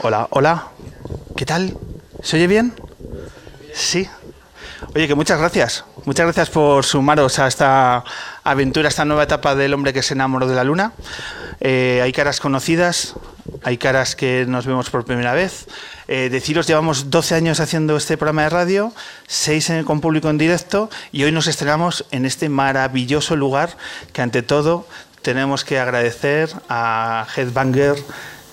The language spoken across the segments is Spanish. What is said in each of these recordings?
Hola, hola. ¿Qué tal? ¿Se oye bien? Sí. Oye, que muchas gracias. Muchas gracias por sumaros a esta aventura, a esta nueva etapa del hombre que se enamoró de la luna. Eh, hay caras conocidas, hay caras que nos vemos por primera vez. Eh, deciros, llevamos 12 años haciendo este programa de radio, 6 con público en directo y hoy nos estrenamos en este maravilloso lugar que ante todo tenemos que agradecer a Headbanger,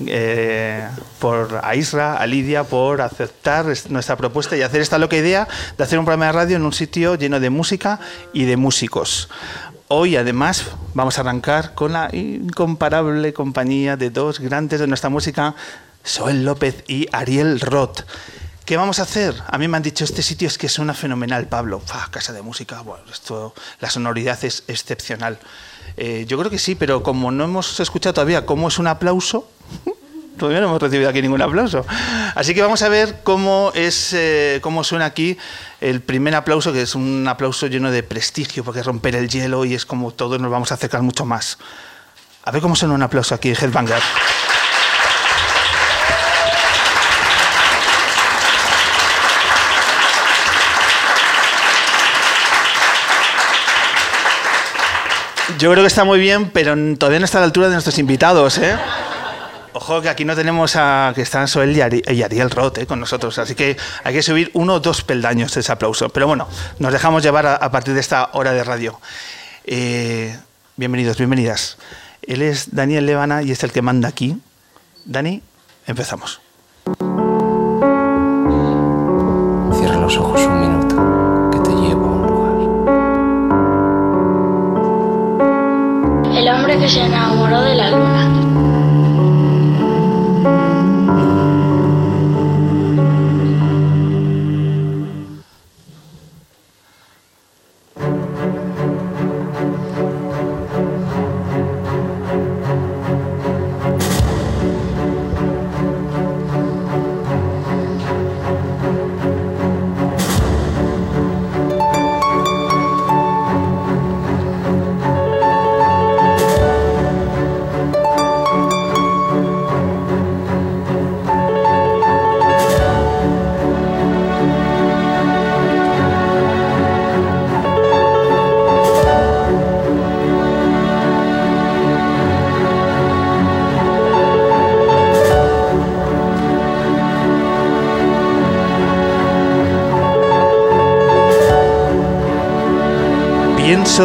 eh, por a Isra, a Lidia, por aceptar nuestra propuesta y hacer esta loca idea de hacer un programa de radio en un sitio lleno de música y de músicos. Hoy, además, vamos a arrancar con la incomparable compañía de dos grandes de nuestra música, Soel López y Ariel Roth. ¿Qué vamos a hacer? A mí me han dicho, este sitio es que suena fenomenal, Pablo. casa de música, bueno, esto, la sonoridad es excepcional. Eh, yo creo que sí, pero como no hemos escuchado todavía cómo es un aplauso, todavía no hemos recibido aquí ningún aplauso. Así que vamos a ver cómo, es, eh, cómo suena aquí el primer aplauso, que es un aplauso lleno de prestigio, porque romper el hielo y es como todos nos vamos a acercar mucho más. A ver cómo suena un aplauso aquí, Headbanger. Yo creo que está muy bien, pero todavía no está a la altura de nuestros invitados, ¿eh? Ojo que aquí no tenemos a que están Soel y, Ariel Roth ¿eh? con nosotros, así que hay que subir uno o dos peldaños ese aplauso. Pero bueno, nos dejamos llevar a, partir de esta hora de radio. Eh, bienvenidos, bienvenidas. Él es Daniel Levana y es el que manda aquí. Dani, empezamos. Cierra los ojos un minuto. que se enamoró de la luna.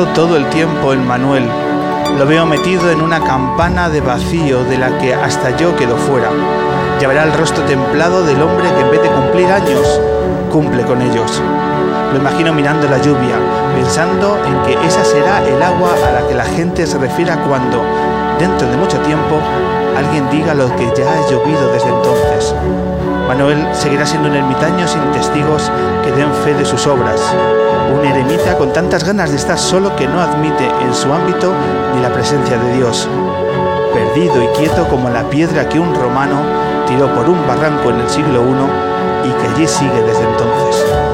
Todo el tiempo en Manuel. Lo veo metido en una campana de vacío de la que hasta yo quedo fuera. Ya verá el rostro templado del hombre que en vez de cumplir años, cumple con ellos. Lo imagino mirando la lluvia, pensando en que esa será el agua a la que la gente se refiera cuando, dentro de mucho tiempo, alguien diga lo que ya ha llovido desde entonces. Manuel seguirá siendo un ermitaño sin testigos que den fe de sus obras, un eremita con tantas ganas de estar solo que no admite en su ámbito ni la presencia de Dios, perdido y quieto como la piedra que un romano tiró por un barranco en el siglo I y que allí sigue desde entonces.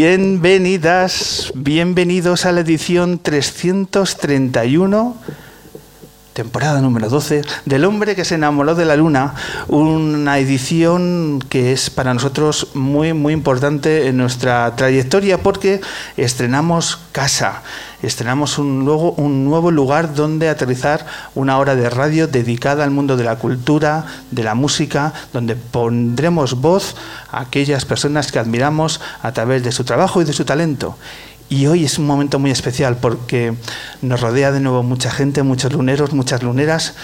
Bienvenidas, bienvenidos a la edición 331 temporada número 12, del hombre que se enamoró de la luna, una edición que es para nosotros muy, muy importante en nuestra trayectoria porque estrenamos casa, estrenamos un, luego, un nuevo lugar donde aterrizar una hora de radio dedicada al mundo de la cultura, de la música, donde pondremos voz a aquellas personas que admiramos a través de su trabajo y de su talento. Y hoy es un momento muy especial porque nos rodea de nuevo mucha gente, muchos luneros, muchas luneras,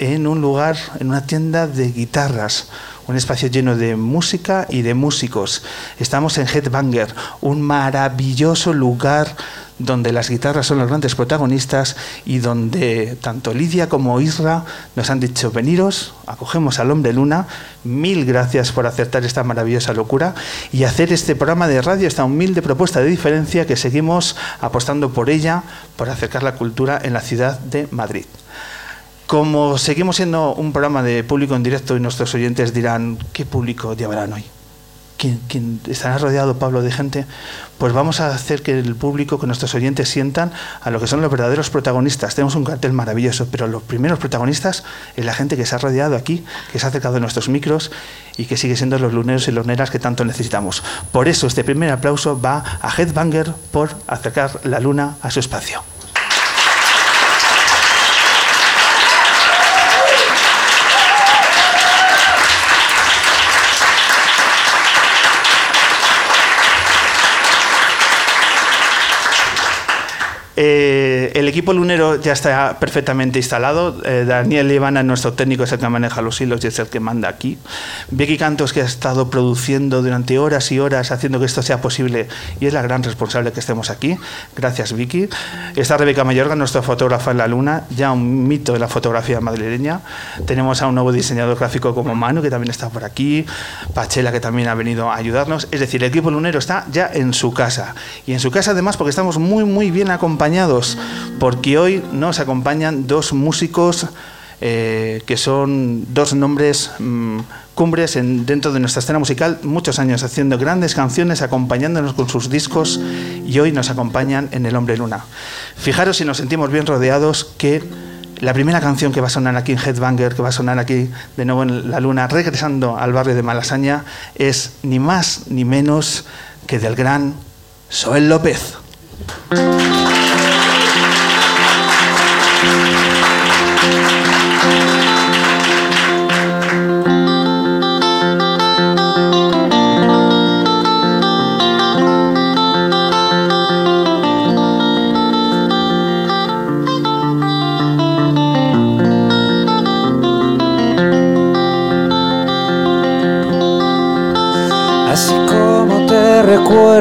en un lugar, en una tienda de guitarras, un espacio lleno de música y de músicos. Estamos en Headbanger, un maravilloso lugar donde las guitarras son los grandes protagonistas y donde tanto Lidia como Isra nos han dicho, veniros, acogemos al hombre luna, mil gracias por acertar esta maravillosa locura y hacer este programa de radio, esta humilde propuesta de diferencia que seguimos apostando por ella, por acercar la cultura en la ciudad de Madrid. Como seguimos siendo un programa de público en directo y nuestros oyentes dirán, ¿qué público llevarán hoy? ¿Quién, quién estará rodeado, Pablo, de gente? Pues vamos a hacer que el público, que nuestros oyentes sientan a lo que son los verdaderos protagonistas. Tenemos un cartel maravilloso, pero los primeros protagonistas es la gente que se ha rodeado aquí, que se ha acercado a nuestros micros y que sigue siendo los luneros y luneras que tanto necesitamos. Por eso este primer aplauso va a Headbanger por acercar la luna a su espacio. Eh, el equipo lunero ya está perfectamente instalado. Eh, Daniel Ivana, nuestro técnico, es el que maneja los hilos y es el que manda aquí. Vicky Cantos, que ha estado produciendo durante horas y horas, haciendo que esto sea posible y es la gran responsable que estemos aquí. Gracias, Vicky. Está Rebeca Mayorga, nuestra fotógrafa en la luna, ya un mito de la fotografía madrileña. Tenemos a un nuevo diseñador gráfico como Manu, que también está por aquí. Pachela, que también ha venido a ayudarnos. Es decir, el equipo lunero está ya en su casa. Y en su casa, además, porque estamos muy, muy bien acompañados acompañados, porque hoy nos acompañan dos músicos eh, que son dos nombres mmm, cumbres en, dentro de nuestra escena musical, muchos años haciendo grandes canciones, acompañándonos con sus discos y hoy nos acompañan en El Hombre Luna. Fijaros si nos sentimos bien rodeados que la primera canción que va a sonar aquí en Headbanger, que va a sonar aquí de nuevo en La Luna, regresando al barrio de Malasaña, es ni más ni menos que del gran Soel López.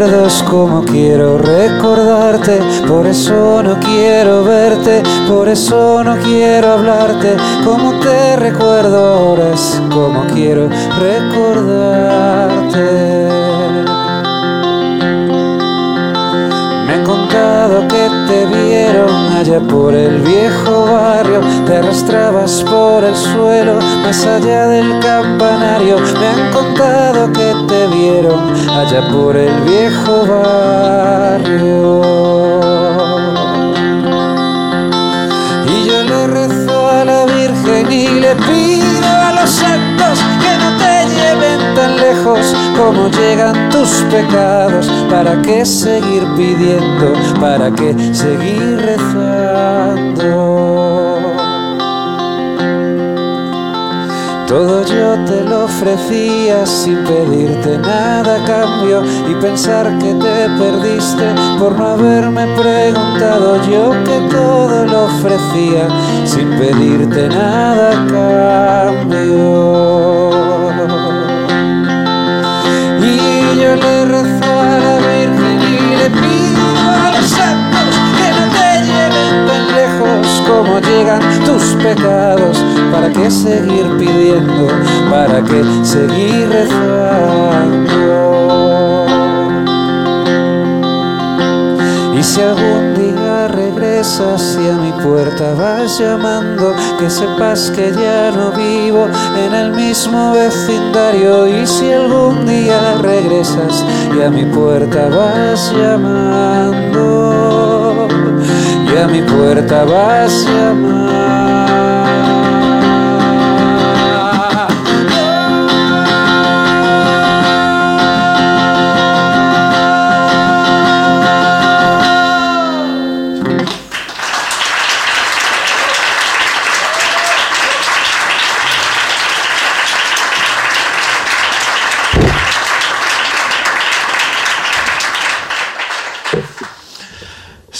Recuerdo es como quiero recordarte, por eso no quiero verte, por eso no quiero hablarte, como te recuerdo ahora es como quiero recordarte. Contado que te vieron allá por el viejo barrio, te arrastrabas por el suelo, más allá del campanario. Me han contado que te vieron allá por el viejo barrio. Y yo le rezo a la Virgen y le pido a los santos que no te lleven tan lejos como llegan tus pecados. ¿Para qué seguir pidiendo? ¿Para qué seguir rezando? Todo yo te lo ofrecía sin pedirte nada a cambio y pensar que te perdiste por no haberme preguntado yo que todo lo ofrecía sin pedirte nada a cambio. Yo le rezo a la Virgen y le pido a los santos que no te lleven tan lejos como llegan tus pecados. ¿Para qué seguir pidiendo? ¿Para qué seguir rezando? Y si algún día regresas y a mi puerta vas llamando, que sepas que ya no vivo en el mismo vecindario. Y si algún día regresas y a mi puerta vas llamando, y a mi puerta vas llamando.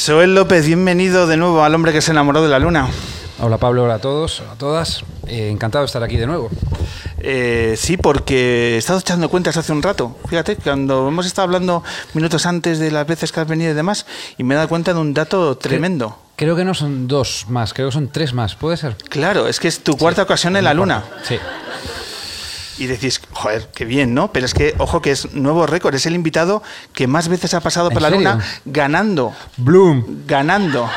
Soel López, bienvenido de nuevo al hombre que se enamoró de la luna. Hola Pablo, hola a todos, a todas. Eh, encantado de estar aquí de nuevo. Eh, sí, porque he estado echando cuentas hace un rato. Fíjate, cuando hemos estado hablando minutos antes de las veces que has venido y demás, y me he dado cuenta de un dato tremendo. Creo que no son dos más, creo que son tres más, ¿puede ser? Claro, es que es tu cuarta ocasión en la luna. Sí. Y decís, joder, qué bien, ¿no? Pero es que, ojo, que es nuevo récord. Es el invitado que más veces ha pasado ¿En por la serio? luna ganando. Bloom, Ganando.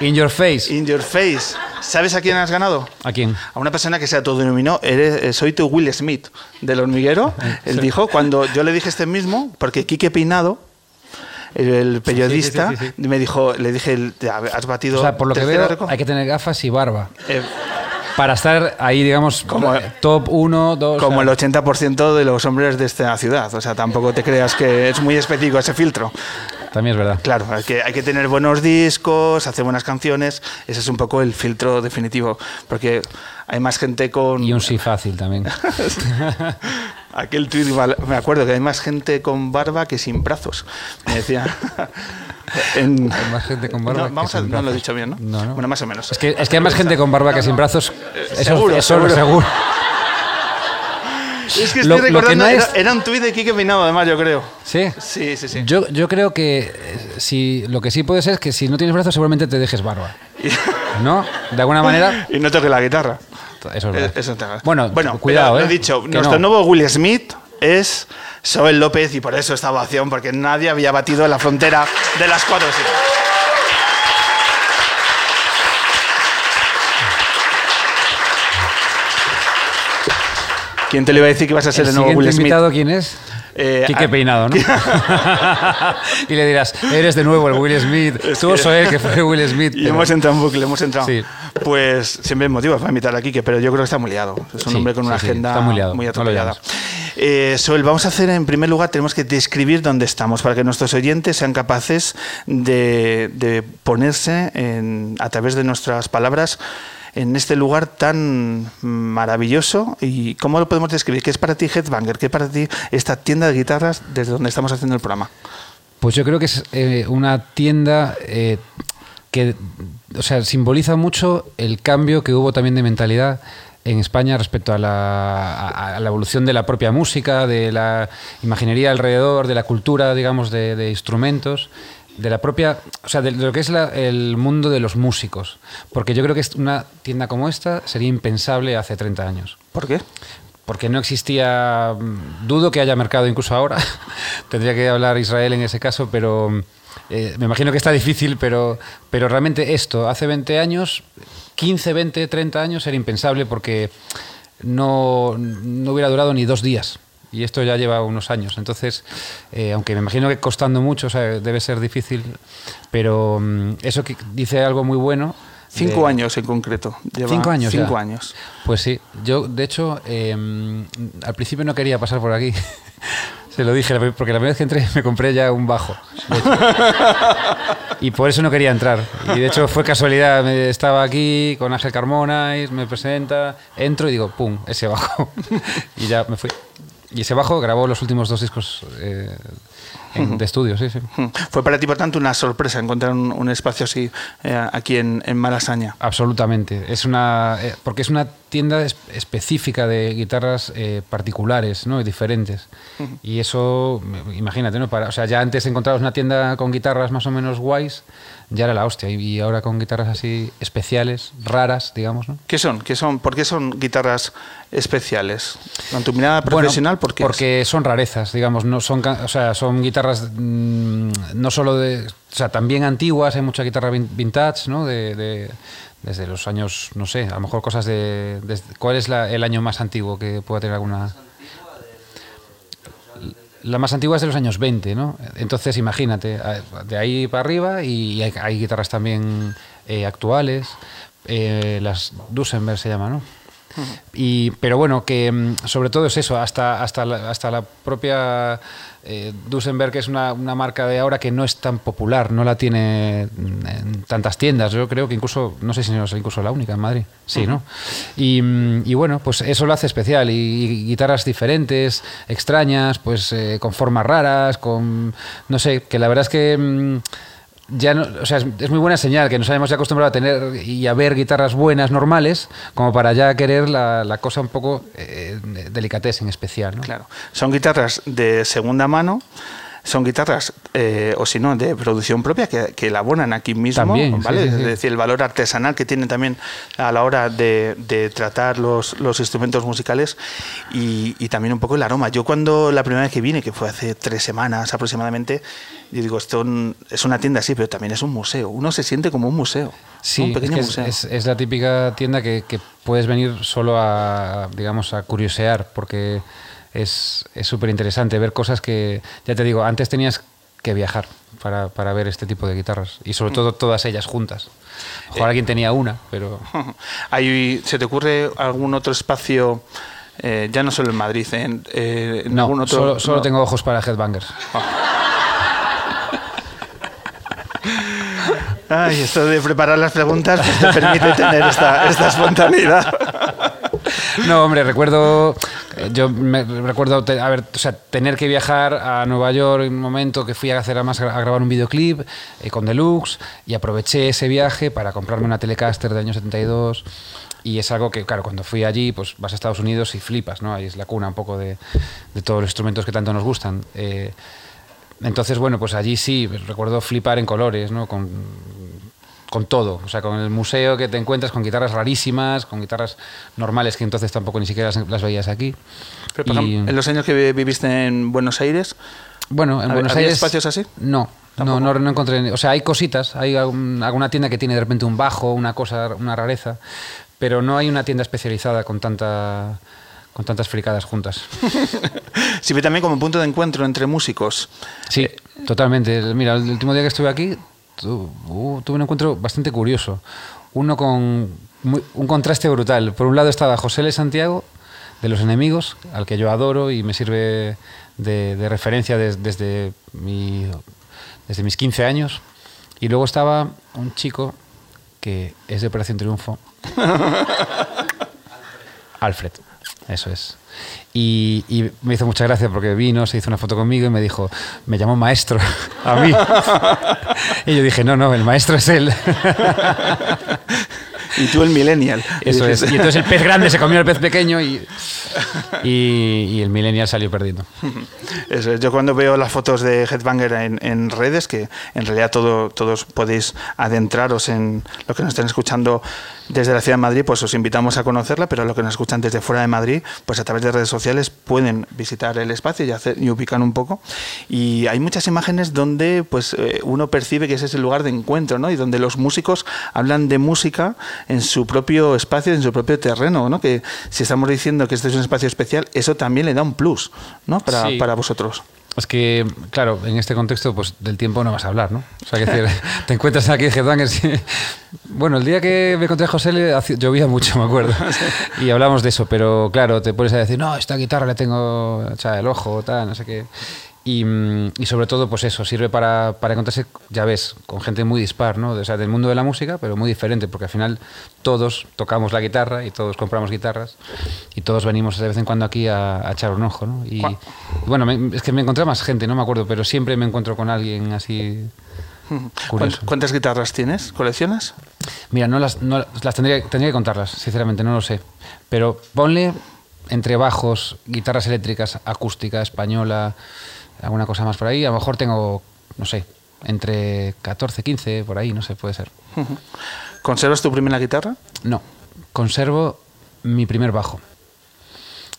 in your face. In your face. ¿Sabes a quién has ganado? ¿A quién? A una persona que se autodenominó, eres, eh, soy tu Will Smith del hormiguero. Él dijo, cuando yo le dije este mismo, porque Quique Peinado, el, periodista, sí, sí, me dijo, le dije, has batido. O sea, por lo que veo, récord". hay que tener gafas y barba. Eh, Para estar ahí, digamos, Como- top 1, 2. como el 80% de los hombres de esta ciudad. O sea, tampoco te creas que es muy específico ese filtro. También es verdad. Claro, hay que, hay que tener buenos discos, hacer buenas canciones. Ese es un poco el filtro definitivo. Porque hay más gente con. Y un sí fácil también. Aquel val- me acuerdo que hay más gente con barba que sin brazos. Me decía. en- Hay más gente con barba No, que vamos a- sin no lo he dicho bien, ¿no? No, no. Bueno, más o menos. Es que, es que hay más gente con barba que sin brazos. Eso, seguro, eso seguro. seguro. Es que lo- estoy lo que recordando, no era, es- era un tuit de Quique Peinado, además, yo creo. Sí. Sí, sí, sí. Yo, yo creo que eh, si, lo que sí puede ser es que si no tienes brazos seguramente te dejes barba. ¿No? De alguna manera. y no toque la guitarra. Eso es verdad. Eh, eso te- Bueno, bueno cuidado, ¿eh? Lo he dicho, Que nuestro no. nuevo Will Smith es Soel López y por eso esta ovación, porque nadie había batido la frontera de las cuatro sílabas. ¿Quién te le iba a decir que ibas a ser el, ¿El nuevo Will Smith? invitado quién es? Eh, Quique ah, Peinado, ¿no? y le dirás, eres de nuevo el Will Smith. Tú que- fue Will Smith. Y pero- hemos entrado en bucle, hemos entrado. Sí. Pues siempre hay motivos para invitar a Quique, pero yo creo que está muy liado. Es un Sí, hombre con una sí, agenda muy liado, lo atropellada. Eh, Soel, vamos a hacer en primer lugar, tenemos que describir dónde estamos para que nuestros oyentes sean capaces de, de ponerse en- a través de nuestras palabras en este lugar tan maravilloso y cómo lo podemos describir. ¿Qué es para ti Headbanger? ¿Qué es para ti esta tienda de guitarras desde donde estamos haciendo el programa? Pues yo creo que es eh, una tienda eh, que o sea, simboliza mucho el cambio que hubo también de mentalidad en España respecto a la, evolución de la propia música, de la imaginería alrededor, de la cultura, digamos, de instrumentos, de la propia, o sea, de, lo que es la- el mundo de los músicos. Porque yo creo que una tienda como esta sería impensable hace 30 años ¿Por qué? porque no existía, mm, dudo que haya mercado incluso ahora, tendría que hablar Israel en ese caso, pero eh, me imagino que está difícil, pero, pero realmente esto, hace 20 años, 15, 20, 30 años era impensable porque no, no hubiera durado ni dos días. Y esto ya lleva unos años. Entonces, eh, aunque me imagino que costando mucho, o sea, debe ser difícil, pero mm, eso que dice algo muy bueno. Cinco de- años en concreto. Lleva Cinco años Cinco ya. años. Pues sí, yo de hecho eh, al principio no quería pasar por aquí. Se lo dije, porque la primera vez que entré me compré ya un bajo. Y por eso no quería entrar. Y de hecho fue casualidad, estaba aquí con Ángel Carmona, y me presenta, entro y digo, ¡pum! Ese bajo. Y ya me fui. Y ese bajo grabó los últimos dos discos eh, en- de estudio, sí, sí. Fue para ti, por tanto, una sorpresa encontrar un, un espacio así eh, aquí en, en Malasaña. Absolutamente. Es una, eh, porque es una tienda es- específica de guitarras eh, particulares, ¿no? Y diferentes. Y eso, imagínate, ¿no? Para, o sea, ya antes encontrabas una tienda con guitarras más o menos guays, ya era la hostia. Y, ahora con guitarras así especiales, raras, digamos, ¿no? ¿Qué son? ¿Qué son? ¿Por qué son guitarras especiales? ¿En tu mirada Bueno, profesional? ¿por qué es? porque son rarezas, digamos, no son, o sea, son guitarras mm, no solo de, o sea, también antiguas, hay mucha guitarra vin- vintage, ¿no? De, de- desde los años, no sé, a lo mejor cosas de, ¿cuál es la- el año más antiguo que pueda tener alguna? La más antigua es de los años 20, ¿no? Entonces, imagínate, de ahí para arriba y hay, hay guitarras también eh, actuales, eh, las Duesenberg se llama, ¿no? Y, pero bueno, que mm, sobre todo es eso, hasta, hasta, la, hasta la propia eh, Duesenberg, que es una, una marca de ahora que no es tan popular, no la tiene mm, en tantas tiendas. Yo creo que incluso, no sé si no es incluso la única en Madrid. Sí, ¿no? Y, mm, y bueno, pues eso lo hace especial. Y, y guitarras diferentes, extrañas, pues eh, con formas raras, con. No sé, que la verdad es que. Ya no, o sea, es, muy buena señal que nos hayamos ya acostumbrado a tener y a ver guitarras buenas, normales, como para ya querer la, la cosa un poco eh, delicatez en especial. ¿no? Claro. Son guitarras de segunda mano, son guitarras, eh, o si no, de producción propia, que, que elaboran aquí mismo, También, ¿vale? sí, sí. Es decir, el valor artesanal que tienen también a la hora de, de tratar los, los instrumentos musicales y, y también un poco el aroma. Yo cuando la primera vez que vine, que fue hace tres semanas aproximadamente, yo digo, esto es una tienda, sí, pero también es un museo. Uno se siente como un museo, Sí, un es, pequeño que es, museo. es- es la típica tienda que, que puedes venir solo a, digamos, a curiosear, porque es es súper interesante ver cosas que, ya te digo, antes tenías que viajar para, para ver este tipo de guitarras, y sobre todo todas ellas juntas. Ojalá alguien tenía una, pero... Hay- ¿Se te ocurre algún otro espacio, eh, ya no solo en Madrid, en, eh, en No, algún otro? solo, solo no? tengo ojos para headbangers. Ay, esto de preparar las preguntas pues, te permite tener esta, esta espontaneidad. No, hombre, recuerdo. Yo me recuerdo a ver, tener que viajar a Nueva York en un momento que fui a hacer además a grabar un videoclip eh, con Deluxe y aproveché ese viaje para comprarme una Telecaster del año 72. Y es algo que, claro, cuando fui allí, pues vas a Estados Unidos y flipas, ¿no? Ahí es la cuna un poco de, de todos los instrumentos que tanto nos gustan. Eh, entonces, bueno, pues allí sí, recuerdo flipar en colores, ¿no? Con todo, o sea, con el museo que te encuentras con guitarras rarísimas, con guitarras normales que entonces tampoco ni siquiera las, las veías aquí. Pero, por Y- ejemplo, en los años que vi- viviste en Buenos Aires, bueno, en ¿Había- Buenos había Aires. espacios así? No, no, no, no encontré. O sea, hay cositas, hay algún- alguna tienda que tiene de repente un bajo, una cosa, una rareza, pero no hay una tienda especializada con tanta con tantas fricadas juntas. sirve también como punto de encuentro entre músicos. Sí, totalmente. Mira, el último día que estuve aquí tu- uh, tuve un encuentro bastante curioso. Uno con muy- un contraste brutal. Por un lado estaba José L. Santiago, de Los Enemigos, al que yo adoro y me sirve de, de referencia des- desde, mi- desde mis 15 años. Y luego estaba un chico que es de Operación Triunfo. Alfred, eso es. Y, y me hizo mucha gracia porque vino, se hizo una foto conmigo y me dijo, me llamó maestro a mí. y yo dije, no, no, el maestro es él. Y tú el millennial. Eso es. Y entonces el pez grande se comió al pez pequeño y, y, y el millennial salió perdiendo. Eso es. Yo cuando veo las fotos de Headbanger en, en redes, que en realidad todo, todos podéis adentraros en lo que nos estén escuchando desde la ciudad de Madrid, pues os invitamos a conocerla, pero lo que nos escuchan desde fuera de Madrid, pues a través de redes sociales pueden visitar el espacio y, hacer, y ubicar un poco. Y hay muchas imágenes donde pues eh, uno percibe que ese es el lugar de encuentro, ¿no? Y donde los músicos hablan de música en su propio espacio, en su propio terreno, ¿no? Que si estamos diciendo que este es un espacio especial, eso también le da un plus, ¿no? Para, Sí. para vosotros. Es que, claro, en este contexto, pues del tiempo no vas a hablar, ¿no? O sea, que decir, te encuentras aquí en Headbangers. y- Bueno, el día que me encontré a José llovía mucho, me acuerdo. Y hablamos de eso, pero claro, te pones a decir, no, esta guitarra le tengo echada el ojo, tal, no sé qué. Y, mm, y sobre todo, pues eso, sirve para, para encontrarse, ya ves, con gente muy dispar, ¿no? O sea, del mundo de la música, pero muy diferente, porque al final todos tocamos la guitarra y todos compramos guitarras y todos venimos de vez en cuando aquí a, a echar un ojo, ¿no? Y, y bueno, me- es que me encontré más gente, no me acuerdo, pero siempre me encuentro con alguien así curioso. ¿Cuánt- ¿Cuántas guitarras tienes? ¿Coleccionas? Mira, no las, no las tendría, tendría que contarlas, sinceramente, no lo sé. Pero ponle entre bajos, guitarras eléctricas, acústica, española, alguna cosa más por ahí. A lo mejor tengo, no sé, entre 14, 15, por ahí, no sé, puede ser. ¿Conservas tu primera guitarra? No, conservo mi primer bajo,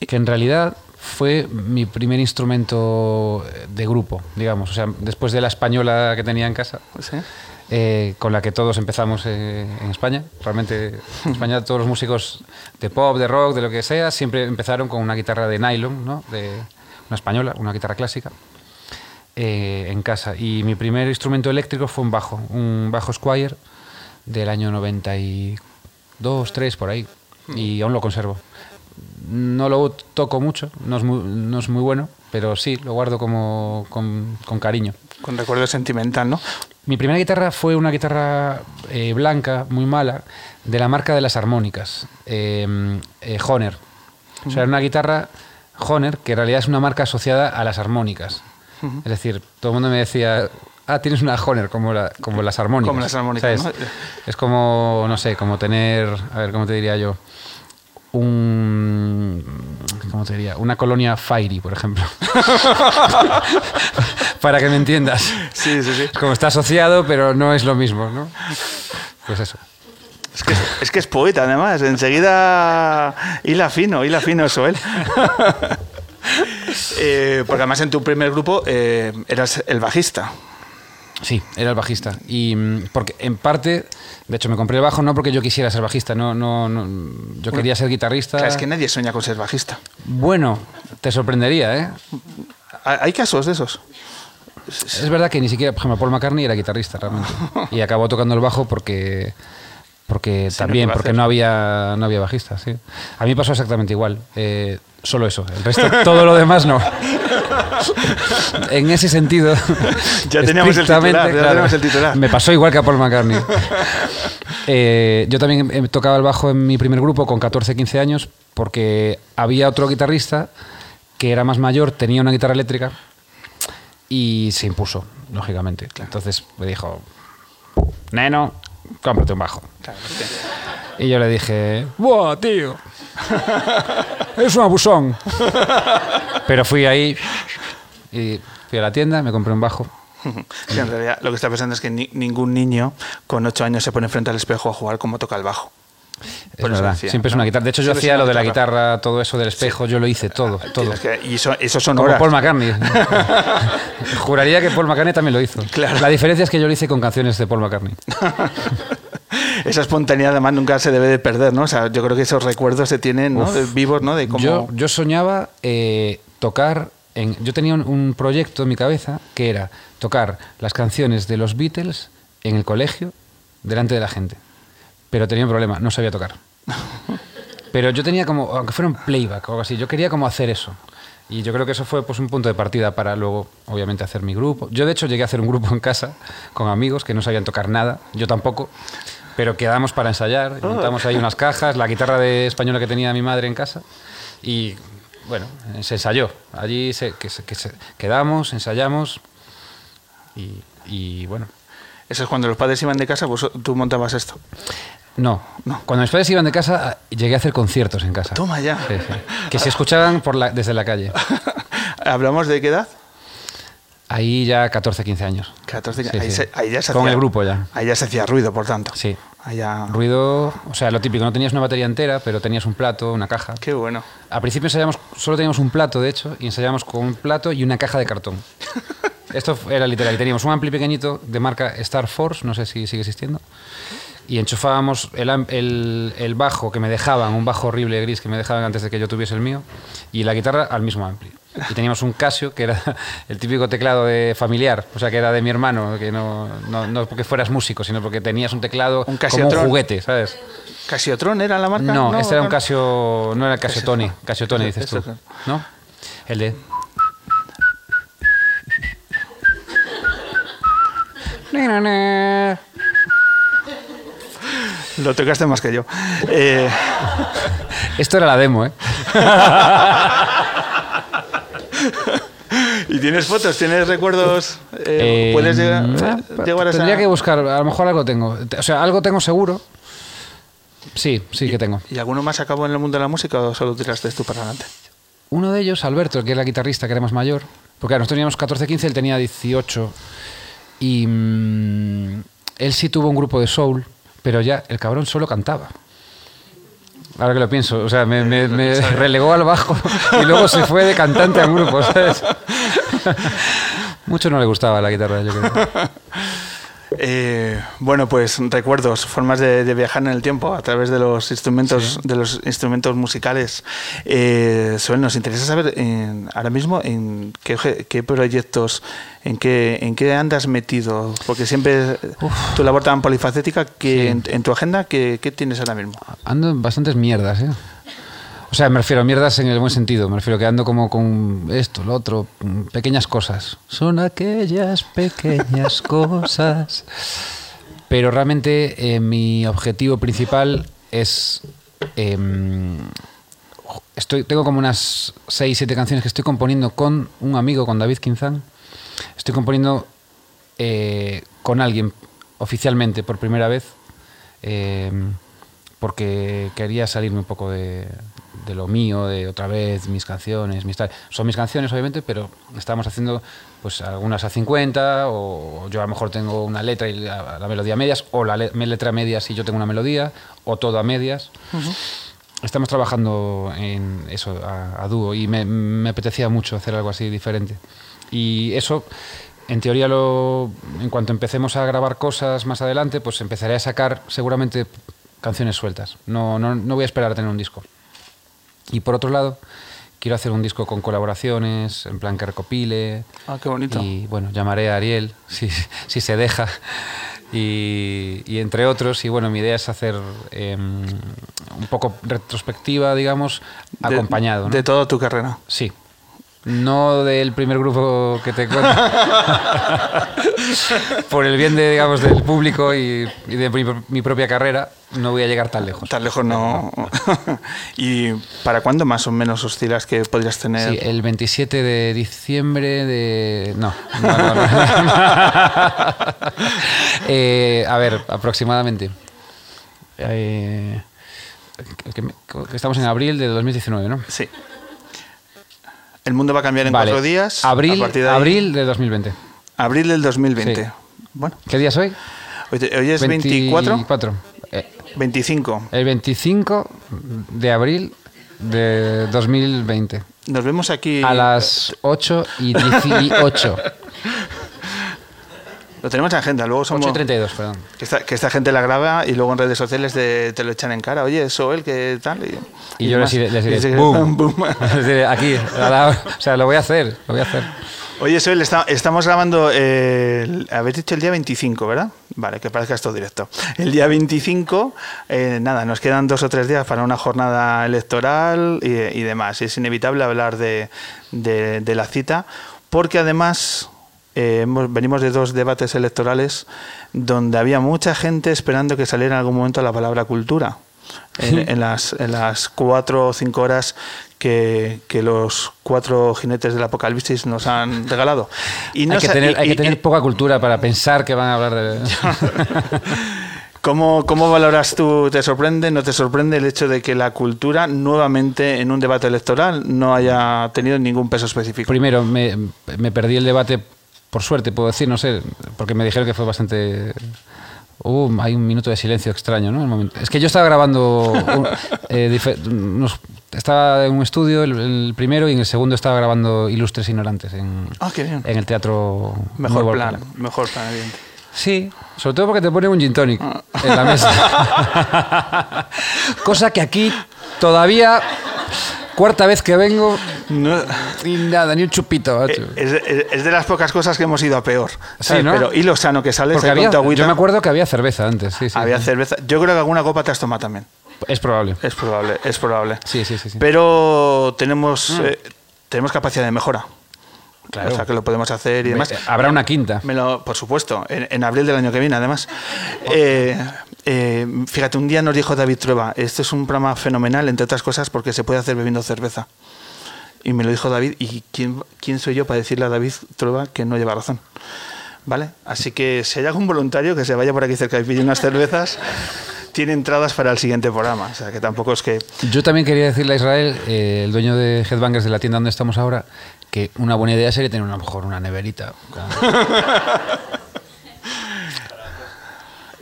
que en realidad fue mi primer instrumento de grupo, digamos. O sea, después de la española que tenía en casa, Sí. eh, con la que todos empezamos eh, en España. Realmente en España todos los músicos de pop, de rock, de lo que sea, siempre empezaron con una guitarra de nylon, ¿no? de una española, una guitarra clásica, eh, en casa. Y mi primer instrumento eléctrico fue un bajo, un bajo Squire del año 92, 3 por ahí, y aún lo conservo. No lo toco mucho, no es muy, no es muy bueno, pero sí, lo guardo como, con, con cariño. Con recuerdo sentimental, ¿no? Mi primera guitarra fue una guitarra eh, blanca, muy mala, de la marca de las armónicas, eh, eh, Honer. O sea, era una guitarra Honer, que en realidad es una marca asociada a las armónicas. Es decir, todo el mundo me decía, ah, tienes una Honer, como, la- como las armónicas. Como las armónicas. ¿no? Es como, no sé, como tener, a ver, ¿cómo te diría yo? Un... ¿cómo te diría? Una colonia Fairy, por ejemplo. Para que me entiendas. Sí, sí, sí. Como está asociado, pero no es lo mismo, ¿no? Pues eso. Es que, es que es poeta, además. Enseguida hila fino, hila fino eso él. Eh, porque además en tu primer grupo eh, eras el bajista. Sí, era el bajista. Y mm, porque en parte, de hecho, me compré el bajo no porque yo quisiera ser bajista, no, no, no yo quería ser guitarrista. Claro, es que nadie sueña con ser bajista. Bueno, te sorprendería, ¿eh? ¿Hay hay casos de esos? Es verdad que ni siquiera, por ejemplo, Paul McCartney era guitarrista realmente. Y acabó tocando el bajo porque porque Sí, también, porque hacer. no había, no había bajista, sí. A mí pasó exactamente igual. eh, solo eso. El resto, todo lo demás no. en ese sentido. Ya teníamos el titular, ya teníamos el titular. Me pasó igual que a Paul McCartney. Eh, yo también eh, tocaba el bajo en mi primer grupo con 14, 15 años porque había otro guitarrista que era más mayor, tenía una guitarra eléctrica y se impuso, lógicamente. Entonces me dijo, Neno, cómprate un bajo. Claro. Y yo le dije, ¡buah, tío! Es un abusón. Pero fui ahí y fui a la tienda, me compré un bajo. Sí, en realidad lo que está pensando es que ni- ningún niño con 8 años se pone frente al espejo a jugar como toca el bajo. Es Por eso verdad, decía, siempre es una guitarra. De hecho, yo hacía lo de la guitarra. todo eso del espejo, yo lo hice todo, todo. Tienes que- y eso, eso son Como horas. Paul McCartney. Juraría que Paul McCartney también lo hizo. Claro. La diferencia es que yo lo hice con canciones de Paul McCartney. Esa espontaneidad además nunca se debe de perder, ¿no? O sea, yo creo que esos recuerdos se tienen, ¿no? Uf. De- vivos, ¿no? De cómo... Yo, yo soñaba eh, tocar. En, yo tenía un, un proyecto en mi cabeza que era tocar las canciones de los Beatles en el colegio delante de la gente. Pero tenía un problema, no sabía tocar. Pero yo tenía como, aunque fuera un playback o algo así, yo quería como hacer eso. Y yo creo que eso fue pues, un punto de partida para luego, obviamente, hacer mi grupo. Yo, de hecho, llegué a hacer un grupo en casa con amigos que no sabían tocar nada, yo tampoco, pero quedamos para ensayar, y montamos ahí unas cajas, la guitarra de española que tenía mi madre en casa, y bueno, se ensayó. Allí se, que se- que se- quedamos, ensayamos, y, y bueno. Eso es cuando los padres iban de casa, pues tú montabas esto. No, cuando mis padres iban de casa, llegué a hacer conciertos en casa. Toma ya. Sí, sí. Que se escuchaban por la- desde la calle. ¿Hablamos de qué edad? Ahí ya 14, 15 años. 14, Sí, ahí, sí. se- ahí ya se Con hacía- el grupo ya. Ahí ya se hacía ruido, por tanto. Sí. Ya... Ruido, o sea, lo típico, no tenías una batería entera, pero tenías un plato, una caja. Qué bueno. Al principio ensayamos, solo teníamos un plato, de hecho, y ensayamos con un plato y una caja de cartón. Esto era literal. Y teníamos un ampli pequeñito de marca Star Force, no sé si sigue existiendo. Y enchufábamos el, am- el- el bajo que me dejaban, un bajo horrible gris que me dejaban antes de que yo tuviese el mío, y la guitarra al mismo ampli. Y teníamos un Casio, que era el típico teclado de familiar, o sea, que era de mi hermano, que no, no, no porque fueras músico, sino porque tenías un teclado Un como un juguete, ¿sabes? ¿Casiotron era la marca? No, este era un. Casio, no era Casio Tony, Casio Tony dices tú, ¿no? El de... Lo tocaste más que yo. Eh, Esto era la demo, ¿eh? ¿Y tienes fotos? ¿Tienes recuerdos? Eh, Eh, ¿Puedes llegar, ah, eh, llegar a esa- Tendría que buscar, a lo mejor algo tengo. O sea, algo tengo seguro. Sí, sí que tengo. ¿Y alguno más acabó en el mundo de la música o solo tiraste tú para adelante? Uno de ellos, Alberto, que era guitarrista, que era más mayor, porque nosotros teníamos 14, 15, él tenía 18. Y mm, él sí tuvo un grupo de soul, pero ya el cabrón solo cantaba. Ahora que lo pienso, o sea, me, me- me relegó al bajo y luego se fue de cantante a un grupo, ¿sabes? Mucho no le gustaba la guitarra, yo creo. Eh, bueno, pues recuerdos, formas de, de viajar en el tiempo a través de los instrumentos, de los instrumentos musicales. Eh, Soel, nos interesa saber en- ahora mismo en qué, proyectos, en qué, en qué andas metido, porque siempre tu labor tan polifacética que Sí. en, en tu agenda, ¿qué, qué tienes ahora mismo? Ando en bastantes mierdas, ¿eh? O sea, me refiero a mierdas en el buen sentido. Me refiero que ando como con esto, lo otro, mm, pequeñas cosas. Son aquellas pequeñas cosas. Pero realmente eh, mi objetivo principal es... em, estoy, tengo como unas 6, 7 canciones que estoy componiendo con un amigo, con David Quinzán. Estoy componiendo eh, con alguien oficialmente por primera vez. em, porque quería salirme un poco de, de lo mío, de otra vez mis canciones, mis tal. Son mis canciones, obviamente, pero estamos haciendo pues algunas a 50, o yo a lo mejor tengo una letra y la, la melodía a medias, o la le- letra a medias y yo tengo una melodía, o todo a medias. Estamos trabajando en eso a, a dúo y me, me apetecía mucho hacer algo así diferente. Y eso, en teoría, lo, en cuanto empecemos a grabar cosas más adelante, pues empezaré a sacar seguramente canciones sueltas. No, no, no voy a esperar a tener un disco. Y por otro lado, quiero hacer un disco con colaboraciones, en plan que recopile. Ah, qué bonito. Y bueno, llamaré a Ariel, si, si se deja. Y, y entre otros, y bueno, mi idea es hacer em, un poco retrospectiva, digamos, De- acompañado. ¿no? De toda tu carrera. Sí. No del primer grupo que te cuento. Por el bien de, digamos, del público y, y de mi, mi propia carrera, no voy a llegar tan lejos. Tan lejos no. ¿Y para cuándo más o menos oscilas que podrías tener? Sí, el 27 de diciembre de... No. no, no, no. Eh, a ver, aproximadamente. Eh, que- que- que estamos en abril de 2019, ¿no? Sí. El mundo va a cambiar en Vale. cuatro días. Abril, a de ahí- abril de 2020. abril del 2020. Sí. Bueno, ¿Qué día soy? hoy, te- hoy es 24, 24. Eh, 25. el 25 de abril de 2020. Nos vemos aquí. A las 8 y 18. Lo tenemos en agenda, luego 8 somos. y 32, perdón. Que esta, que esta gente la graba y luego en redes sociales te, te lo echan en cara. Oye, eso él, que tal. Y, Y yo les diré, les diré, boom. boom. Aquí, la- o sea, lo voy a hacer, lo voy a hacer. Oye, Soel, está- estamos grabando, eh, el- habéis dicho el día 25, ¿verdad? Vale, que parezca esto directo. El día 25, eh, nada, nos quedan dos o tres días para una jornada electoral y, y demás. Es inevitable hablar de, de- de la cita, porque además eh, hemos- venimos de dos debates electorales donde había mucha gente esperando que saliera en algún momento la palabra cultura. En, en las, en las cuatro o cinco horas que, que los cuatro jinetes del apocalipsis nos han regalado. Y no hay que tener, y- hay que y- tener poca cultura para pensar que van a hablar de... ¿Cómo, ¿Cómo valoras tú, te sorprende, no te sorprende el hecho de que la cultura nuevamente en un debate electoral no haya tenido ningún peso específico? Primero, me, me perdí el debate, por suerte, puedo decir, no sé, porque me dijeron que fue bastante... Hubo- hay un minuto de silencio extraño, ¿no? El momento- Es que yo estaba grabando... un- eh, unos- estaba en un estudio, el, el primero, y en el segundo estaba grabando Ilustres Ignorantes en, Ah, en el teatro... Mejor Nuevo plan, Alcalá. mejor plan, evidente. Sí, sobre todo porque te pone un gin tonic en la mesa. Cosa que aquí todavía, cuarta vez que vengo, No- y nada, ni un chupito. eh, es, es- es de las pocas cosas que hemos ido a peor. ¿sabes? ¿no? Pero, y lo sano que ahí había, yo me acuerdo que había cerveza antes, sí, sí. había cerveza. Yo creo que alguna copa te has tomado también. Es probable. Es probable, es probable. Sí, sí, sí. sí. Pero tenemos, eh, tenemos capacidad de mejora. Claro. O sea, que lo podemos hacer y demás. Me- Habrá una quinta. Me lo- por supuesto, en, en abril del año que viene, además. Eh, eh, fíjate, un día nos dijo David Trueba, este es un programa fenomenal, entre otras cosas, porque se puede hacer bebiendo cerveza. Y me lo dijo David, ¿y quién, quién soy yo para decirle a David Trueba que no lleva razón? ¿Vale? Así que si hay algún voluntario que se vaya por aquí cerca y pide unas cervezas, tiene entradas para el siguiente programa. O sea, que tampoco es que... Yo también quería decirle a Israel, eh, el dueño de Headbangers de la tienda donde estamos ahora, que una buena idea sería tener a lo mejor una neverita.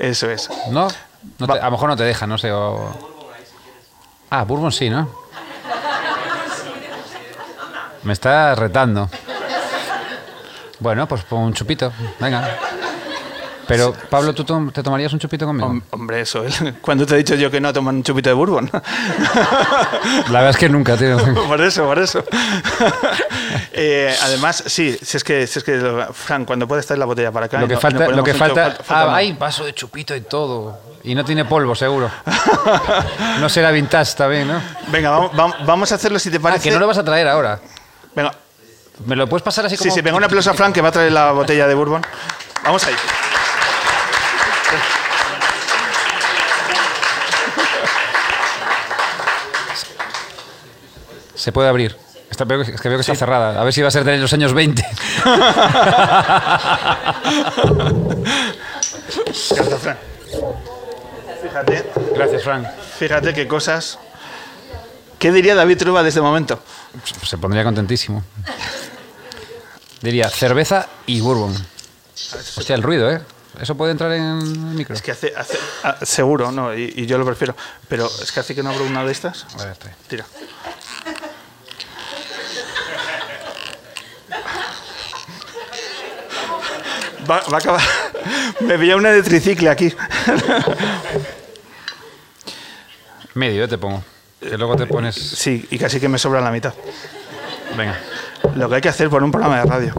Eso es. ¿No? No te- a lo mejor no te deja, no sé. o- Ah, Bourbon sí, ¿no? Me está retando. Bueno, pues pon un chupito. Venga. Pero, Pablo, ¿tú tom- te tomarías un chupito conmigo? Hom- Hombre, eso. Cuando te he dicho yo que no toman un chupito de bourbon. La verdad es que nunca, tío. por eso, por eso. Eh, además, sí, si es que, si es que Fran, cuando puede estar la botella para acá. Lo que no- falta, no lo que falta, cho- falta ah, hay vaso de chupito y todo. Y no tiene polvo, seguro. No será vintage también, ¿no? Venga, vamos, vam- vamos a hacerlo si te Ah, parece. que no lo vas a traer ahora. Venga, ¿Me lo puedes pasar así como...? sí, sí, venga, un aplauso a Fran que va a traer la botella de bourbon. Vamos ahí. Se puede abrir. Está, es que veo que está cerrada. A ver si va a ser de los años 20. Gracias, Fran. Fíjate, Gracias, Frank. fíjate qué cosas. ¿Qué diría David Truba de este momento? Se pondría contentísimo. Diría cerveza y bourbon. Hostia, el ruido, ¿eh? ¿Eso puede entrar en el micro? Es que hace, hace- ah, seguro, no, y, y yo lo prefiero. Pero es que hace que no abro una de estas. A ver. Tira. Va, va a acabar. Me veía una de tricicle aquí. Medio, ¿eh? te pongo. Que luego te pones... Sí, y casi que me sobra la mitad. Venga. Lo que hay que hacer por un programa de radio.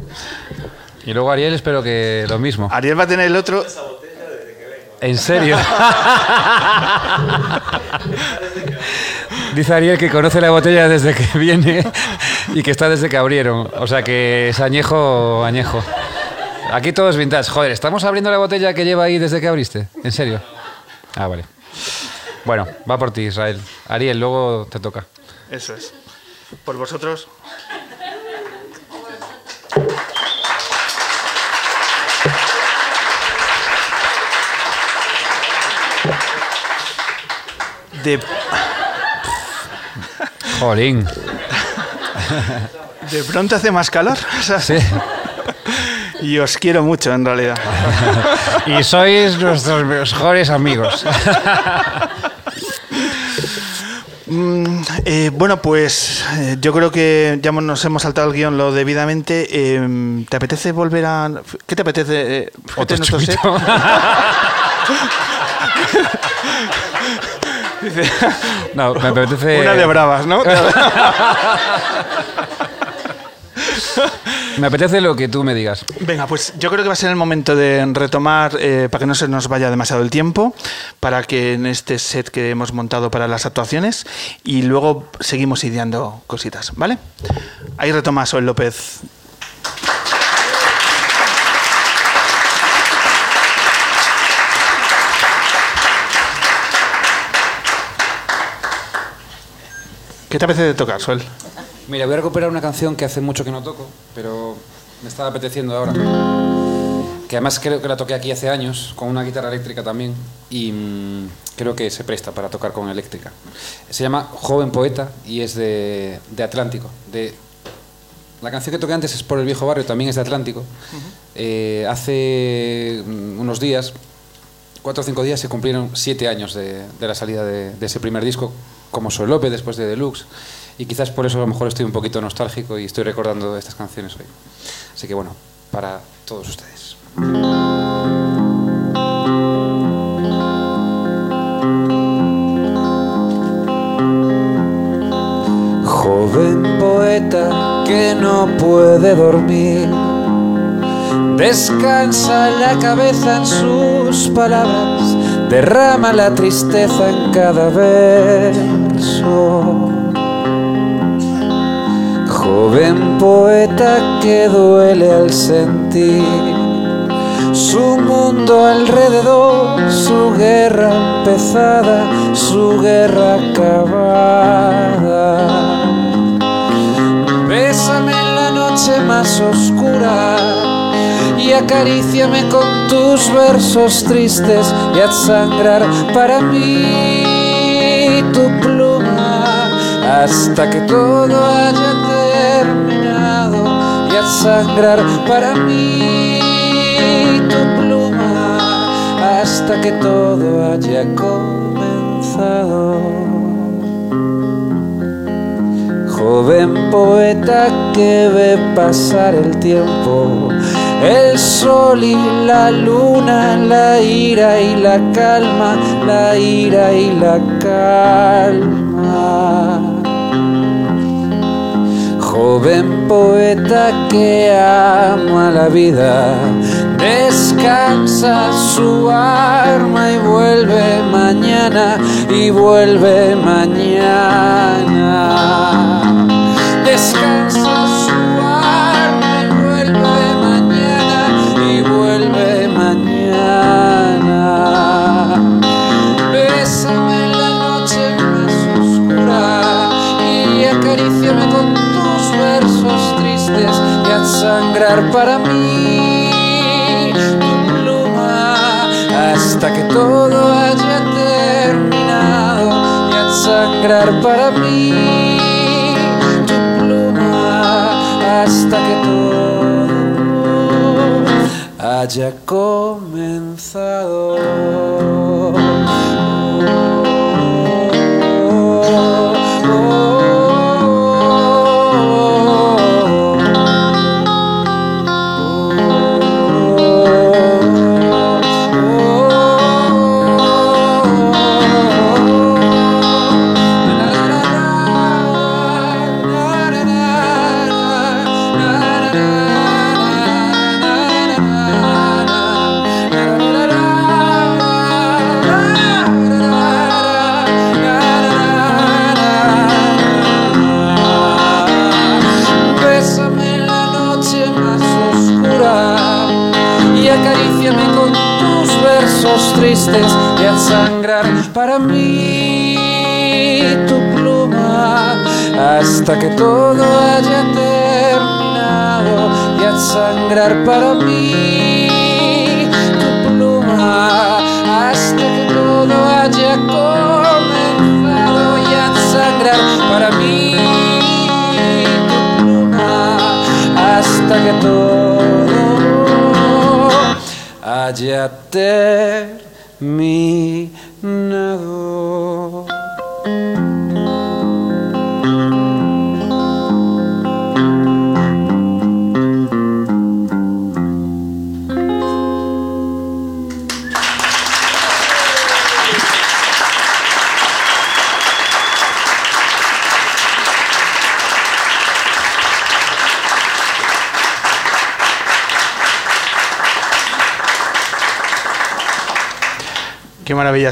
Y luego Ariel espero que lo mismo. Ariel va a tener el otro. ¿En serio? Dice Ariel que conoce la botella desde que viene y que está desde que abrieron. O sea que es añejo, añejo. Aquí todo es vintage. Joder, ¿estamos abriendo la botella que lleva ahí desde que abriste? ¿En serio? Ah, vale. Bueno, va por ti, Israel. Ariel, luego te toca. Eso es. Por vosotros. De, Jolín. de pronto hace más calor. o sea, Sí. Y os quiero mucho, en realidad. Y sois nuestros mejores amigos. Mm, eh, bueno, pues eh, yo creo que ya nos hemos saltado el guion lo debidamente. Eh, ¿Te apetece volver a...? ¿Qué te apetece? Eh, Otro chupito. Dice, No, me apetece... Una de bravas, ¿no? Me apetece lo que tú me digas. Venga, pues yo creo que va a ser el momento de retomar, eh, para que no se nos vaya demasiado el tiempo, para que en este set que hemos montado para las actuaciones, y luego seguimos ideando cositas, ¿vale? Ahí retoma Soel López. ¿Qué te apetece de tocar, Soel? Mira, voy a recuperar una canción que hace mucho que no toco, pero me estaba apeteciendo ahora. Que además creo que la toqué aquí hace años, con una guitarra eléctrica también, y mm, creo que se presta para tocar con eléctrica. Se llama Joven Poeta y es de, de Atlántico. De, la canción que toqué antes es Por el Viejo Barrio, también es de Atlántico. Eh, hace mm, unos días, cuatro o cinco días, se cumplieron siete años de, de la salida de, de ese primer disco, como Soy López después de Deluxe. Y quizás por eso a lo mejor estoy un poquito nostálgico y estoy recordando estas canciones hoy. Así que bueno, para todos ustedes. Joven poeta que no puede dormir, descansa la cabeza en sus palabras, derrama la tristeza en cada Joven poeta que duele al sentir su mundo alrededor, su guerra empezada, su guerra acabada. Bésame en la noche más oscura y acaríciame con tus versos tristes y haz sangrar para mí tu pluma hasta que todo haya terminado y haz sangrar para mí tu pluma hasta que todo haya comenzado. Joven poeta que ve pasar el tiempo, el sol y la luna, la ira y la calma, la ira y la calma. Joven poeta que ama la vida, descansa su arma y vuelve mañana y vuelve mañana. Sangrar para mí tu pluma hasta que todo haya terminado y haz sangrar para mí tu pluma hasta que todo haya comenzado.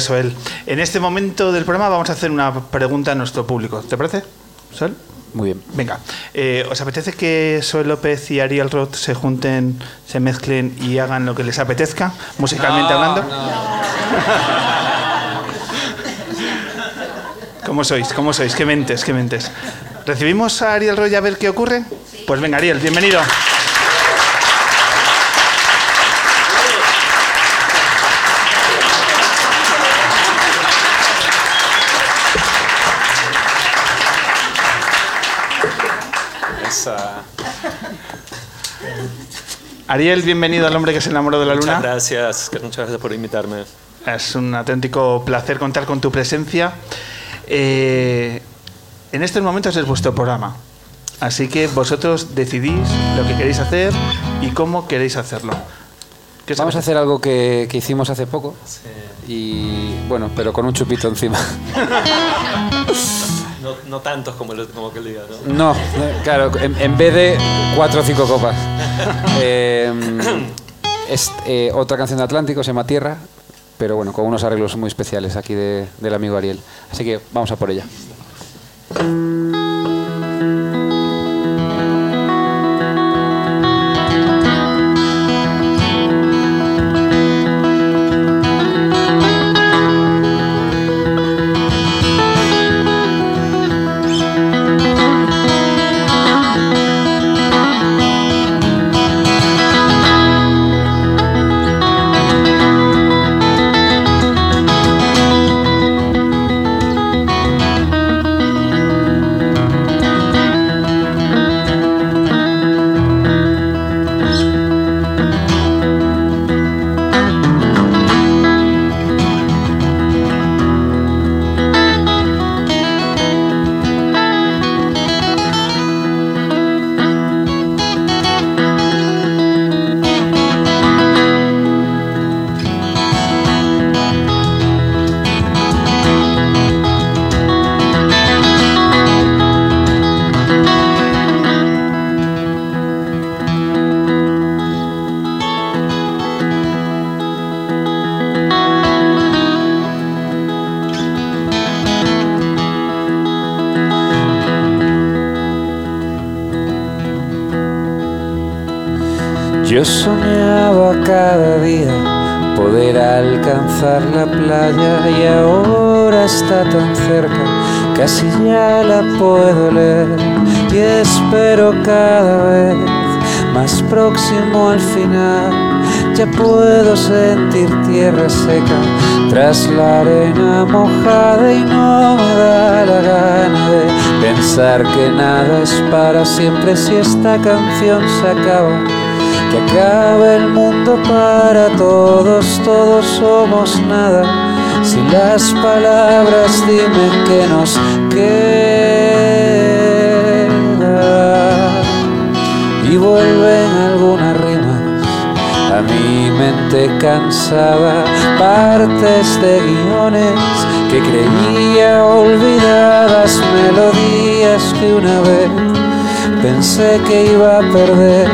Soel. En este momento del programa vamos a hacer una pregunta a nuestro público. ¿Te parece, Soel? Muy bien. Venga, eh, ¿os apetece que Soel López y Ariel Roth se junten, se mezclen y hagan lo que les apetezca, musicalmente hablando? ¿Cómo sois? ¿Cómo sois? ¿Qué mentes? ¿Qué mentes? ¿Recibimos a Ariel Roth y a ver qué ocurre? Pues venga, Ariel, bienvenido. Esa. Ariel, bienvenido al hombre que se enamoró de la Muchas luna. gracias, que- muchas gracias por invitarme. Es un auténtico placer contar con tu presencia. Eh, en estos momentos es vuestro programa. Así que vosotros decidís lo que queréis hacer y cómo queréis hacerlo. ¿Qué os Vamos a hacer algo que, que hicimos hace poco. Y bueno, pero con un chupito encima. No, no tantos como, el, como día, ¿no? No, claro, en, en vez de cuatro o cinco copas. Eh, es eh, otra canción de Atlántico, se llama Tierra, pero bueno, con unos arreglos muy especiales aquí de- del amigo Ariel. Así que vamos a por ella. Tan cerca, casi ya la puedo leer y espero cada vez más próximo al final Ya puedo sentir tierra seca tras la arena mojada y no me da la gana de pensar que nada es para siempre si esta canción se acaba. Que acabe el mundo para todos, todos somos nada. Si las palabras dime que nos queda. Y vuelven algunas rimas. A mi mente cansada, partes de guiones que creía olvidadas, melodías que una vez pensé que iba a perder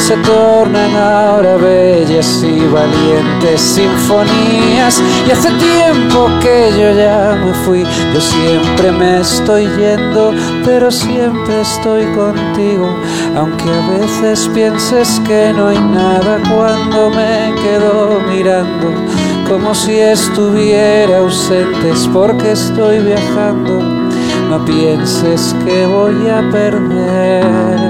se tornan ahora bellas y valientes sinfonías. Y hace tiempo que yo ya me fui, yo siempre me estoy yendo, pero siempre estoy contigo. Aunque a veces pienses que no hay nada cuando me quedo mirando, como si estuviera ausente, porque estoy viajando. No pienses que voy a perderme.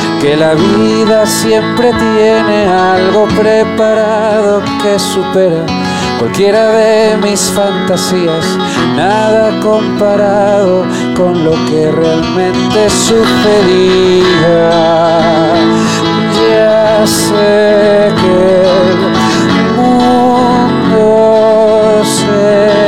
que la vida siempre tiene algo preparado que supera cualquiera de mis fantasías, nada comparado con lo que realmente sucedía. Ya sé que el mundo seguirá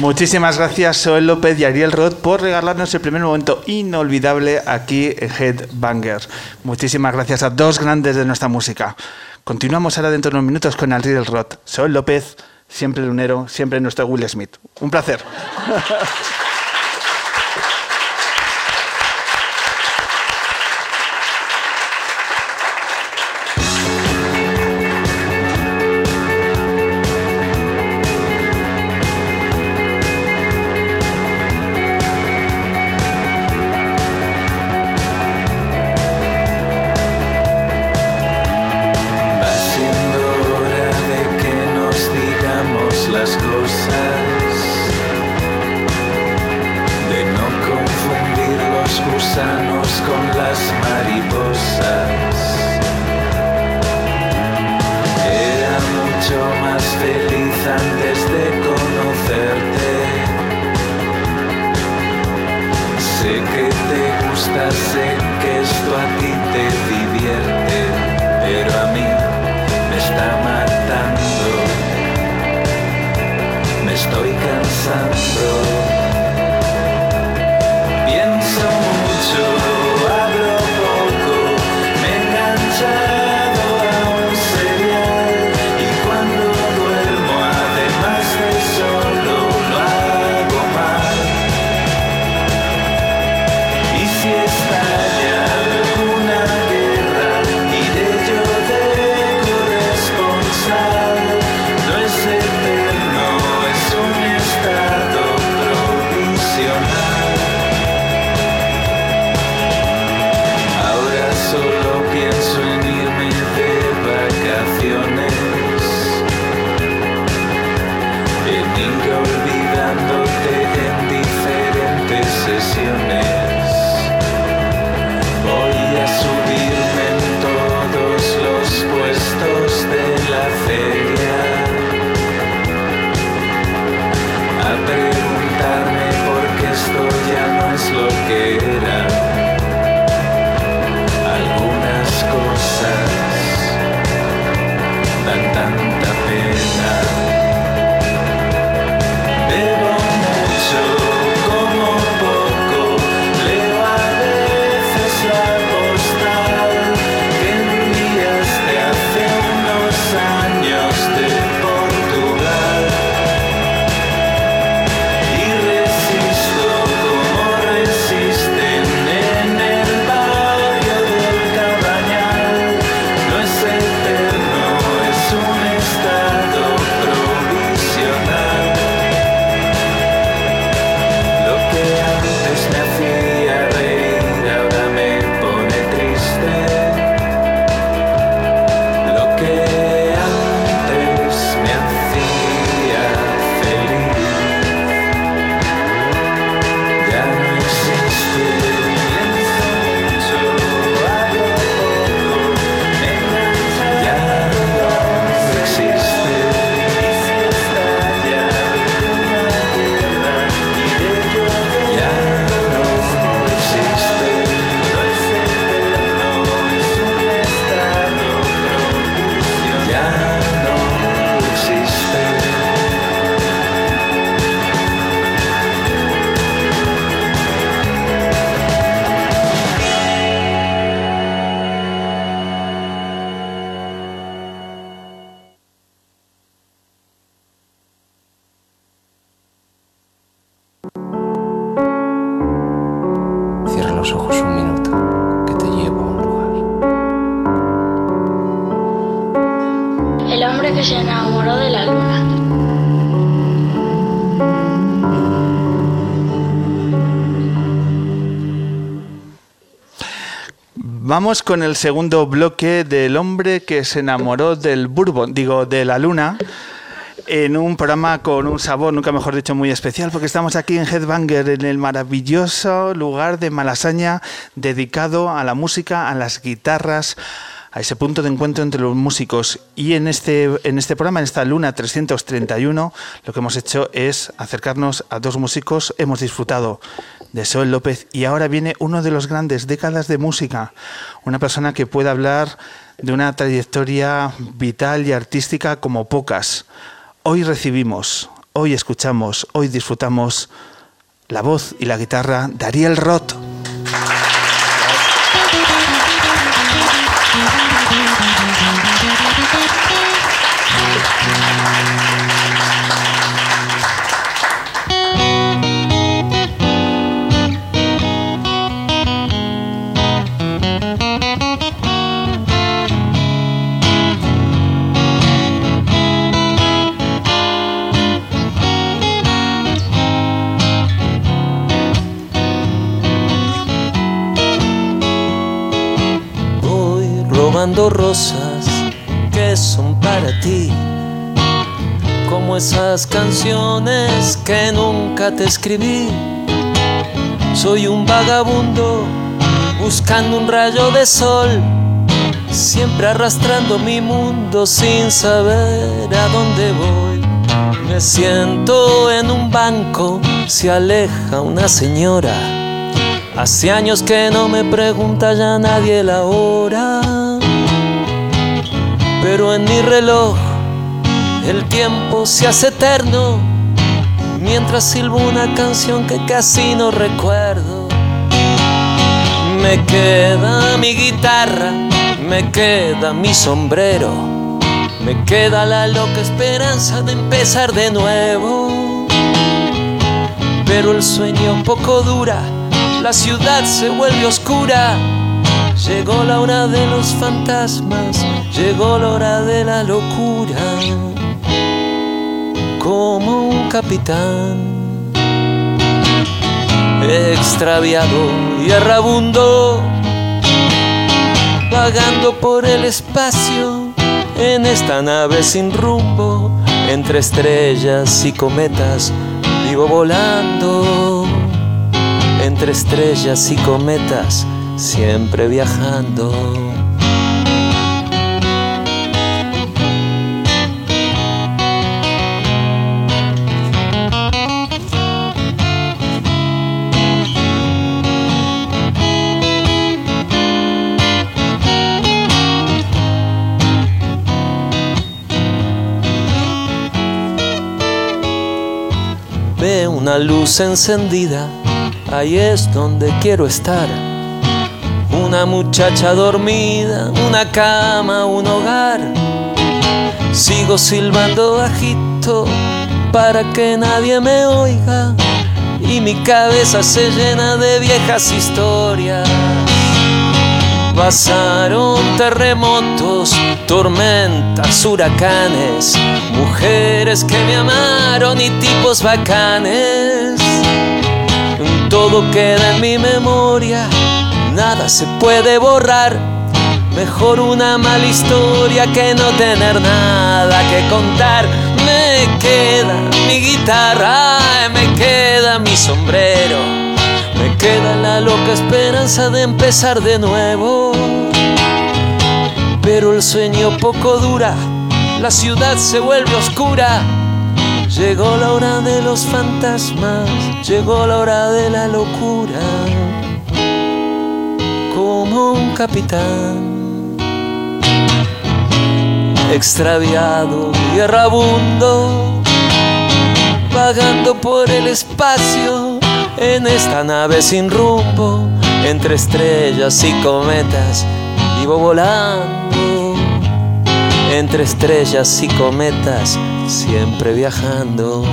Muchísimas gracias, Joel López y Ariel Roth, por regalarnos el primer momento inolvidable aquí en Headbanger. Muchísimas gracias a dos grandes de nuestra música. Continuamos ahora dentro de unos minutos con Ariel Roth. Joel López, siempre lunero, siempre nuestro Will Smith. Un placer. Vamos con el segundo bloque del hombre que se enamoró del Bourbon, digo, de la luna, en un programa con un sabor, nunca mejor dicho, muy especial, porque estamos aquí en Headbanger, en el maravilloso lugar de Malasaña, dedicado a la música, a las guitarras, a ese punto de encuentro entre los músicos. Y en este, en este programa, en esta Luna 331, lo que hemos hecho es acercarnos a dos músicos. Hemos disfrutado de Sol López y ahora viene uno de los grandes décadas de música. Una persona que puede hablar de una trayectoria vital y artística como pocas. Hoy recibimos, hoy escuchamos, hoy disfrutamos la voz y la guitarra de Ariel Roth. Rosas que son para ti, como esas canciones que nunca te escribí. Soy un vagabundo buscando un rayo de sol, siempre arrastrando mi mundo sin saber a dónde voy. Me siento en un banco, se aleja una señora. Hace años que no me pregunta ya nadie la hora. Pero en mi reloj el tiempo se hace eterno mientras silbo una canción que casi no recuerdo. Me queda mi guitarra, me queda mi sombrero, me queda la loca esperanza de empezar de nuevo. Pero el sueño poco dura, la ciudad se vuelve oscura. Llegó la hora de los fantasmas, llegó la hora de la locura. Como un capitán extraviado y errabundo, vagando por el espacio en esta nave sin rumbo, entre estrellas y cometas, vivo volando entre estrellas y cometas, siempre viajando. Una luz encendida, ahí es donde quiero estar. Una muchacha dormida, una cama, un hogar. Sigo silbando bajito para que nadie me oiga y mi cabeza se llena de viejas historias. Pasaron terremotos, tormentas, huracanes, mujeres que me amaron y tipos bacanes. Todo queda en mi memoria, nada se puede borrar. Mejor una mala historia que no tener nada que contar. Me queda mi guitarra, me queda mi sombrero. Queda la loca esperanza de empezar de nuevo. Pero el sueño poco dura, la ciudad se vuelve oscura. Llegó la hora de los fantasmas, llegó la hora de la locura. Como un capitán extraviado y errabundo, vagando por el espacio en esta nave sin rumbo, entre estrellas y cometas, vivo volando, entre estrellas y cometas, siempre viajando.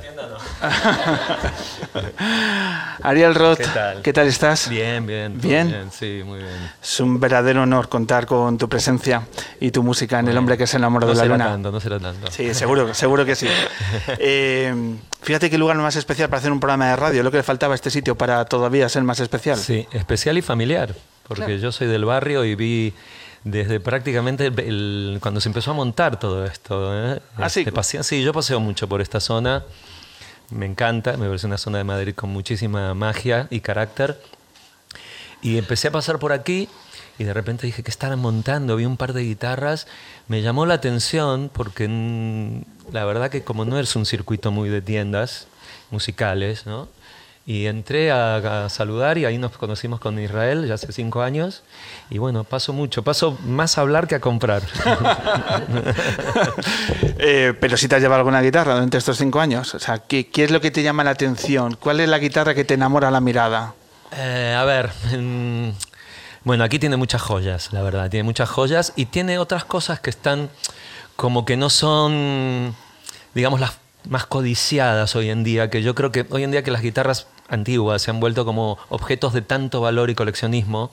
Tienda no. Ariel Roth, ¿Qué tal? ¿qué tal estás? Bien, bien. todo Bien. Sí, muy bien. Es un verdadero honor contar con tu presencia y tu música en El hombre que se enamoró No de la será luna. tanto, no será tanto. Sí, seguro, seguro que sí. Eh, fíjate qué lugar más especial para hacer un programa de radio. Lo que le faltaba a este sitio para todavía ser más especial. Sí, especial y familiar, porque Claro. yo soy del barrio y vi desde prácticamente el- el- cuando se empezó a montar todo esto. ¿eh? Ah, sí. Este, pasea- sí, yo paseo mucho por esta zona, me encanta, me parece una zona de Madrid con muchísima magia y carácter. Y empecé a pasar por aquí y de repente dije que estaban montando, vi un par de guitarras, me llamó la atención porque mm, la verdad que como no es un circuito muy de tiendas musicales, ¿no? Y entré a, a saludar y ahí nos conocimos con Israel ya hace cinco años. Y bueno, paso mucho, paso más a hablar que a comprar. Eh, pero si te has llevado alguna guitarra durante estos cinco años. O sea, ¿qué, qué es lo que te llama la atención? ¿Cuál es la guitarra que te enamora la mirada? Eh, a ver, mm, bueno, aquí tiene muchas joyas, la verdad, tiene muchas joyas y tiene otras cosas que están como que no son, digamos, las más codiciadas hoy en día, que yo creo que hoy en día que las guitarras antiguas se han vuelto como objetos de tanto valor y coleccionismo.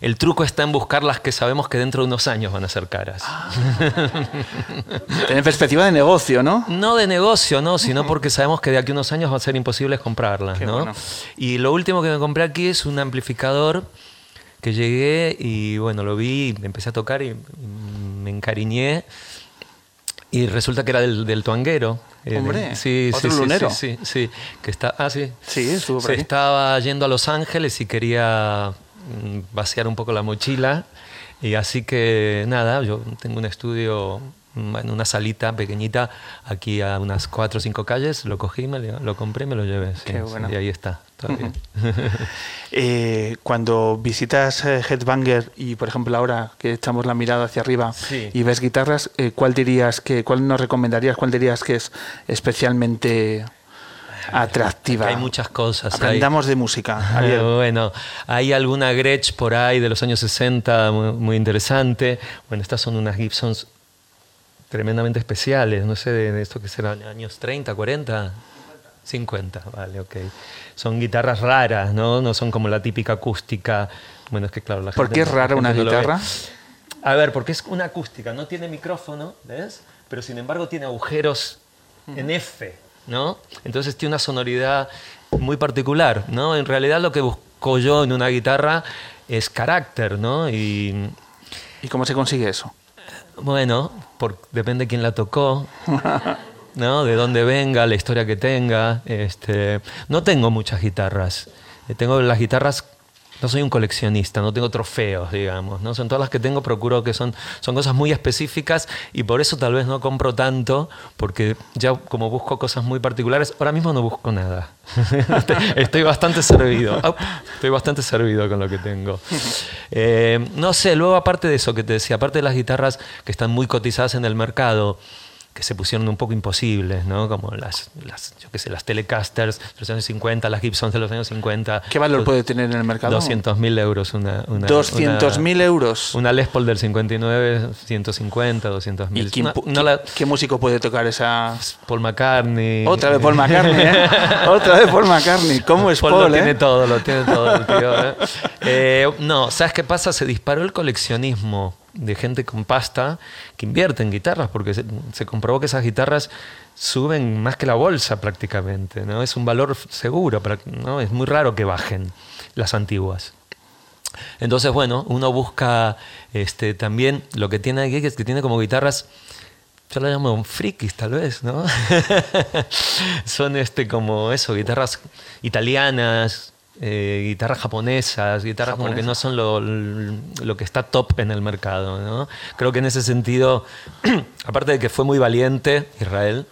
El truco está en buscar las que sabemos que dentro de unos años van a ser caras. Tener perspectiva de negocio, ¿no? No de negocio, no, sino porque sabemos que de aquí a unos años va a ser imposible comprarlas, Qué ¿no? bueno. Y lo último que me compré aquí es un amplificador que llegué y bueno, lo vi, empecé a tocar y me encariñé. Y resulta que era del, del tuanguero. Eh, Hombre, de- sí, otro sí, lunero. Sí, sí, sí, que está, ah, sí. Sí, estuvo por Se aquí. estaba yendo a Los Ángeles y quería mm, vaciar un poco la mochila. Y así que nada, yo tengo un estudio mm, en una salita pequeñita aquí a unas cuatro o cinco calles, lo cogí, me lo, lo compré y me lo llevé. sí, Qué bueno. y ahí está, Eh, cuando visitas eh, Headbanger y, por ejemplo, ahora que echamos la mirada hacia arriba Sí. y ves guitarras, eh, ¿cuál dirías que, cuál nos recomendarías, cuál dirías que es especialmente atractiva? Hay muchas cosas. hay- Aprendamos de música. Ariel. bueno, hay alguna Gretsch por ahí de los años 60 muy, muy interesante. Bueno, estas son unas Gibsons tremendamente especiales, no sé, de, de esto que serán años 30, 40. 50, vale, ok. Son guitarras raras, ¿no? No son como la típica acústica. Bueno, es que claro, la ¿Por gente qué es no- rara una no guitarra? A ver, porque es una acústica, no tiene micrófono, ¿ves? Pero sin embargo tiene agujeros en F, ¿no? Entonces tiene una sonoridad muy particular, ¿no? En realidad lo que busco yo en una guitarra es carácter, ¿no? Y ¿Y cómo se consigue eso? bueno, por- depende de quién la tocó, ¿no? De dónde venga, la historia que tenga. Este, no tengo muchas guitarras. Eh, Tengo las guitarras. No soy un coleccionista, no tengo trofeos, digamos. ¿no? Son todas las que tengo, procuro que son, son cosas muy específicas y por eso tal vez no compro tanto, porque ya como busco cosas muy particulares, ahora mismo no busco nada. estoy, bastante servido. Estoy bastante servido con lo que tengo. Eh, no sé, luego aparte de eso que te decía, aparte de las guitarras que están muy cotizadas en el mercado, que se pusieron un poco imposibles, ¿no? Como las, las yo qué sé, las Telecasters de los años 50, las Gibsons de los años 50. ¿Qué valor puede tener en el mercado? 200.000 euros una... una 200.000 euros. Una Les Paul del 59, 150, 200.000. ¿Y Una- pu- la- qué músico puede tocar esa...? Paul McCartney. Otra vez Paul McCartney, ¿eh? Otra vez Paul McCartney. ¿Cómo es Paul Paul, lo eh? tiene todo, lo tiene todo el tío. ¿eh? Eh, no, ¿sabes qué pasa? Se disparó el coleccionismo de gente con pasta que invierte en guitarras, porque se, comprobó que esas guitarras suben más que la bolsa prácticamente, ¿no? Es un valor seguro, ¿no? Es muy raro que bajen las antiguas. Entonces, bueno, uno busca este, también lo que tiene aquí, que es que tiene como guitarras, yo la llamo frikis tal vez, ¿no? Son este como eso, guitarras italianas, eh, guitarras japonesas, guitarras como que no son lo, lo que está top en el mercado, ¿no? Creo que en ese sentido, aparte de que fue muy valiente Israel,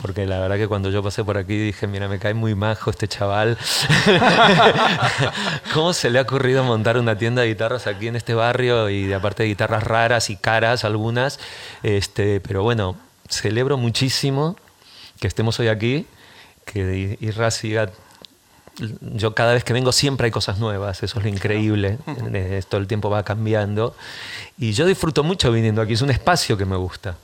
porque la verdad que cuando yo pasé por aquí dije, mira, me cae muy majo este chaval. ¿Cómo se le ha ocurrido montar una tienda de guitarras aquí en este barrio y aparte de guitarras raras y caras algunas? Este, pero bueno, celebro muchísimo que estemos hoy aquí, que Irra siga yo cada vez que vengo siempre hay cosas nuevas, eso es lo increíble, eh, todo el tiempo va cambiando. Y yo disfruto mucho viniendo aquí, es un espacio que me gusta.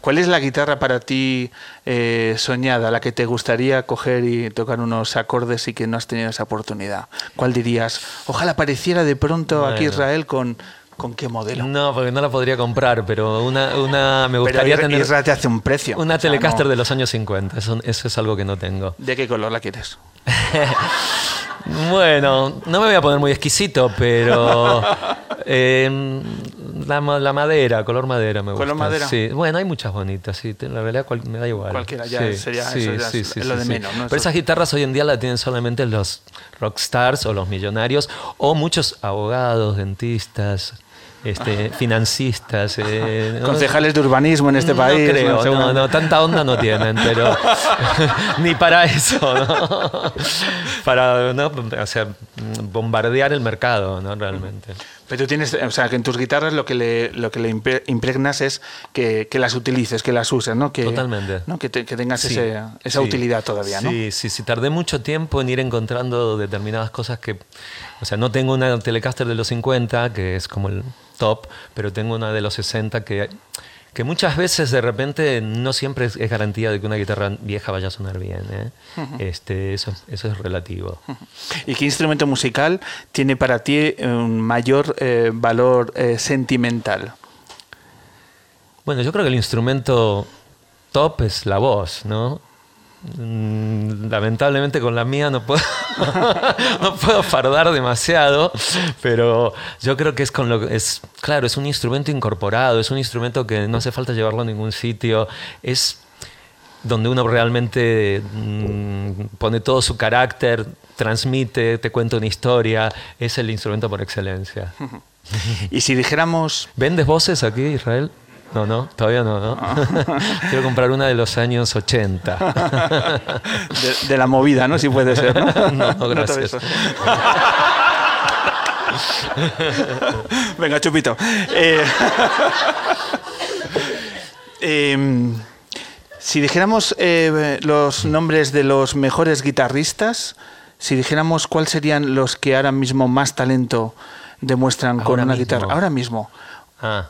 ¿Cuál es la guitarra para ti eh, soñada, la que te gustaría coger y tocar unos acordes y que no has tenido esa oportunidad? ¿Cuál dirías? Ojalá apareciera de pronto aquí. Israel con, con qué modelo. No, porque no la podría comprar, pero una, una me Pero gustaría Isra- tener Israel te hace un precio. una O sea, Telecaster no- de los años 50, eso, eso es algo que no tengo. ¿De qué color la quieres? Bueno, no me voy a poner muy exquisito, pero eh, la, la madera, color madera me gusta. ¿Color madera? Sí, bueno, hay muchas bonitas, sí, la verdad cual- me da igual. Cualquiera, ya Sí, sería- sí, eso ya es lo de menos, ¿no? Pero esas guitarras hoy en día la tienen solamente los rockstars o los millonarios o muchos abogados, dentistas, este, financistas. eh, ¿no? Concejales de urbanismo en este no país. creo, no, tanta onda no tienen, pero ni para eso, ¿no? Para, ¿no? O sea, bombardear el mercado, ¿no? Realmente. Pero tú tienes, o sea, que en tus guitarras lo que le, lo que le impre- impregnas es que, que las utilices, que las uses, ¿no? Que, Totalmente. ¿no? Que, te- que tengas Sí, ese- esa sí. utilidad todavía, ¿no? Sí, sí, sí, tardé mucho tiempo en ir encontrando determinadas cosas que, o sea, no tengo una Telecaster de los 50, que es como el top, pero tengo una de los 60 que, que muchas veces de repente no siempre es, es garantía de que una guitarra vieja vaya a sonar bien. ¿eh? este, eso, eso es relativo. ¿Y qué instrumento musical tiene para ti un mayor eh, valor eh, sentimental? Bueno, yo creo que el instrumento top es la voz, ¿no? Mm, Lamentablemente con la mía no puedo, no puedo fardar demasiado, pero yo creo que es con lo que es, claro, es un instrumento incorporado, es un instrumento que no hace falta llevarlo a ningún sitio, es donde uno realmente mm, pone todo su carácter, transmite, te cuenta una historia, es el instrumento por excelencia. Y si dijéramos, ¿Vendes voces aquí, Israel? No, no, todavía no, ¿no? Quiero comprar una de los años 80. de, de la movida, ¿no? Si puede ser, ¿no? No, gracias. Venga, chupito. Eh, em, si dijéramos eh, los nombres de los mejores guitarristas, si dijéramos cuáles serían los que ahora mismo más talento demuestran con una mismo. guitarra. Ahora mismo. Ah.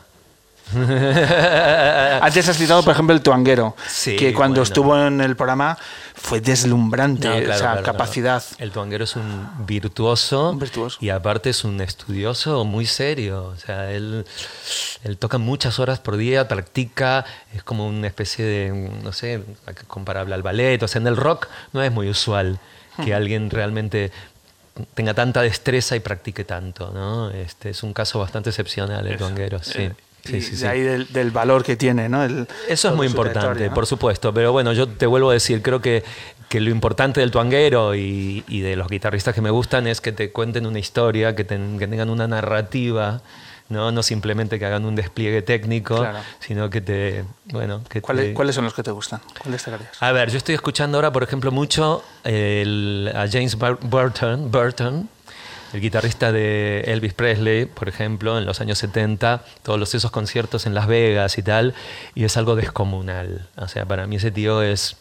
Antes has citado, por ejemplo, el tuanguero, Sí, que cuando bueno. estuvo en el programa fue deslumbrante No, claro, esa claro, claro. capacidad. El tuanguero es un virtuoso, Un virtuoso. y aparte es un estudioso muy serio. O sea, él, él toca muchas horas por día, practica, es como una especie de, no sé, comparable al ballet. O sea, en el rock no es muy usual que alguien realmente tenga tanta destreza y practique tanto, ¿no? Este es un caso bastante excepcional el tuanguero, sí. Sí, sí, de sí. ahí del, del valor que tiene, ¿no? El- Eso es muy importante, por supuesto. Pero bueno, yo te vuelvo a decir, creo que, que lo importante del tuanguero y, y de los guitarristas que me gustan es que te cuenten una historia, que, ten- que tengan una narrativa, ¿no? no simplemente que hagan un despliegue técnico, Claro. sino que te... Bueno, que ¿Cuáles, te- cuáles son los que te gustan? ¿Cuáles destacarías? A ver, yo estoy escuchando ahora, por ejemplo, mucho el- a James Bur- Burton, Burton, el guitarrista de Elvis Presley, por ejemplo, en los años 70, todos los, esos conciertos en Las Vegas y tal, y es algo descomunal. O sea, para mí ese tío es,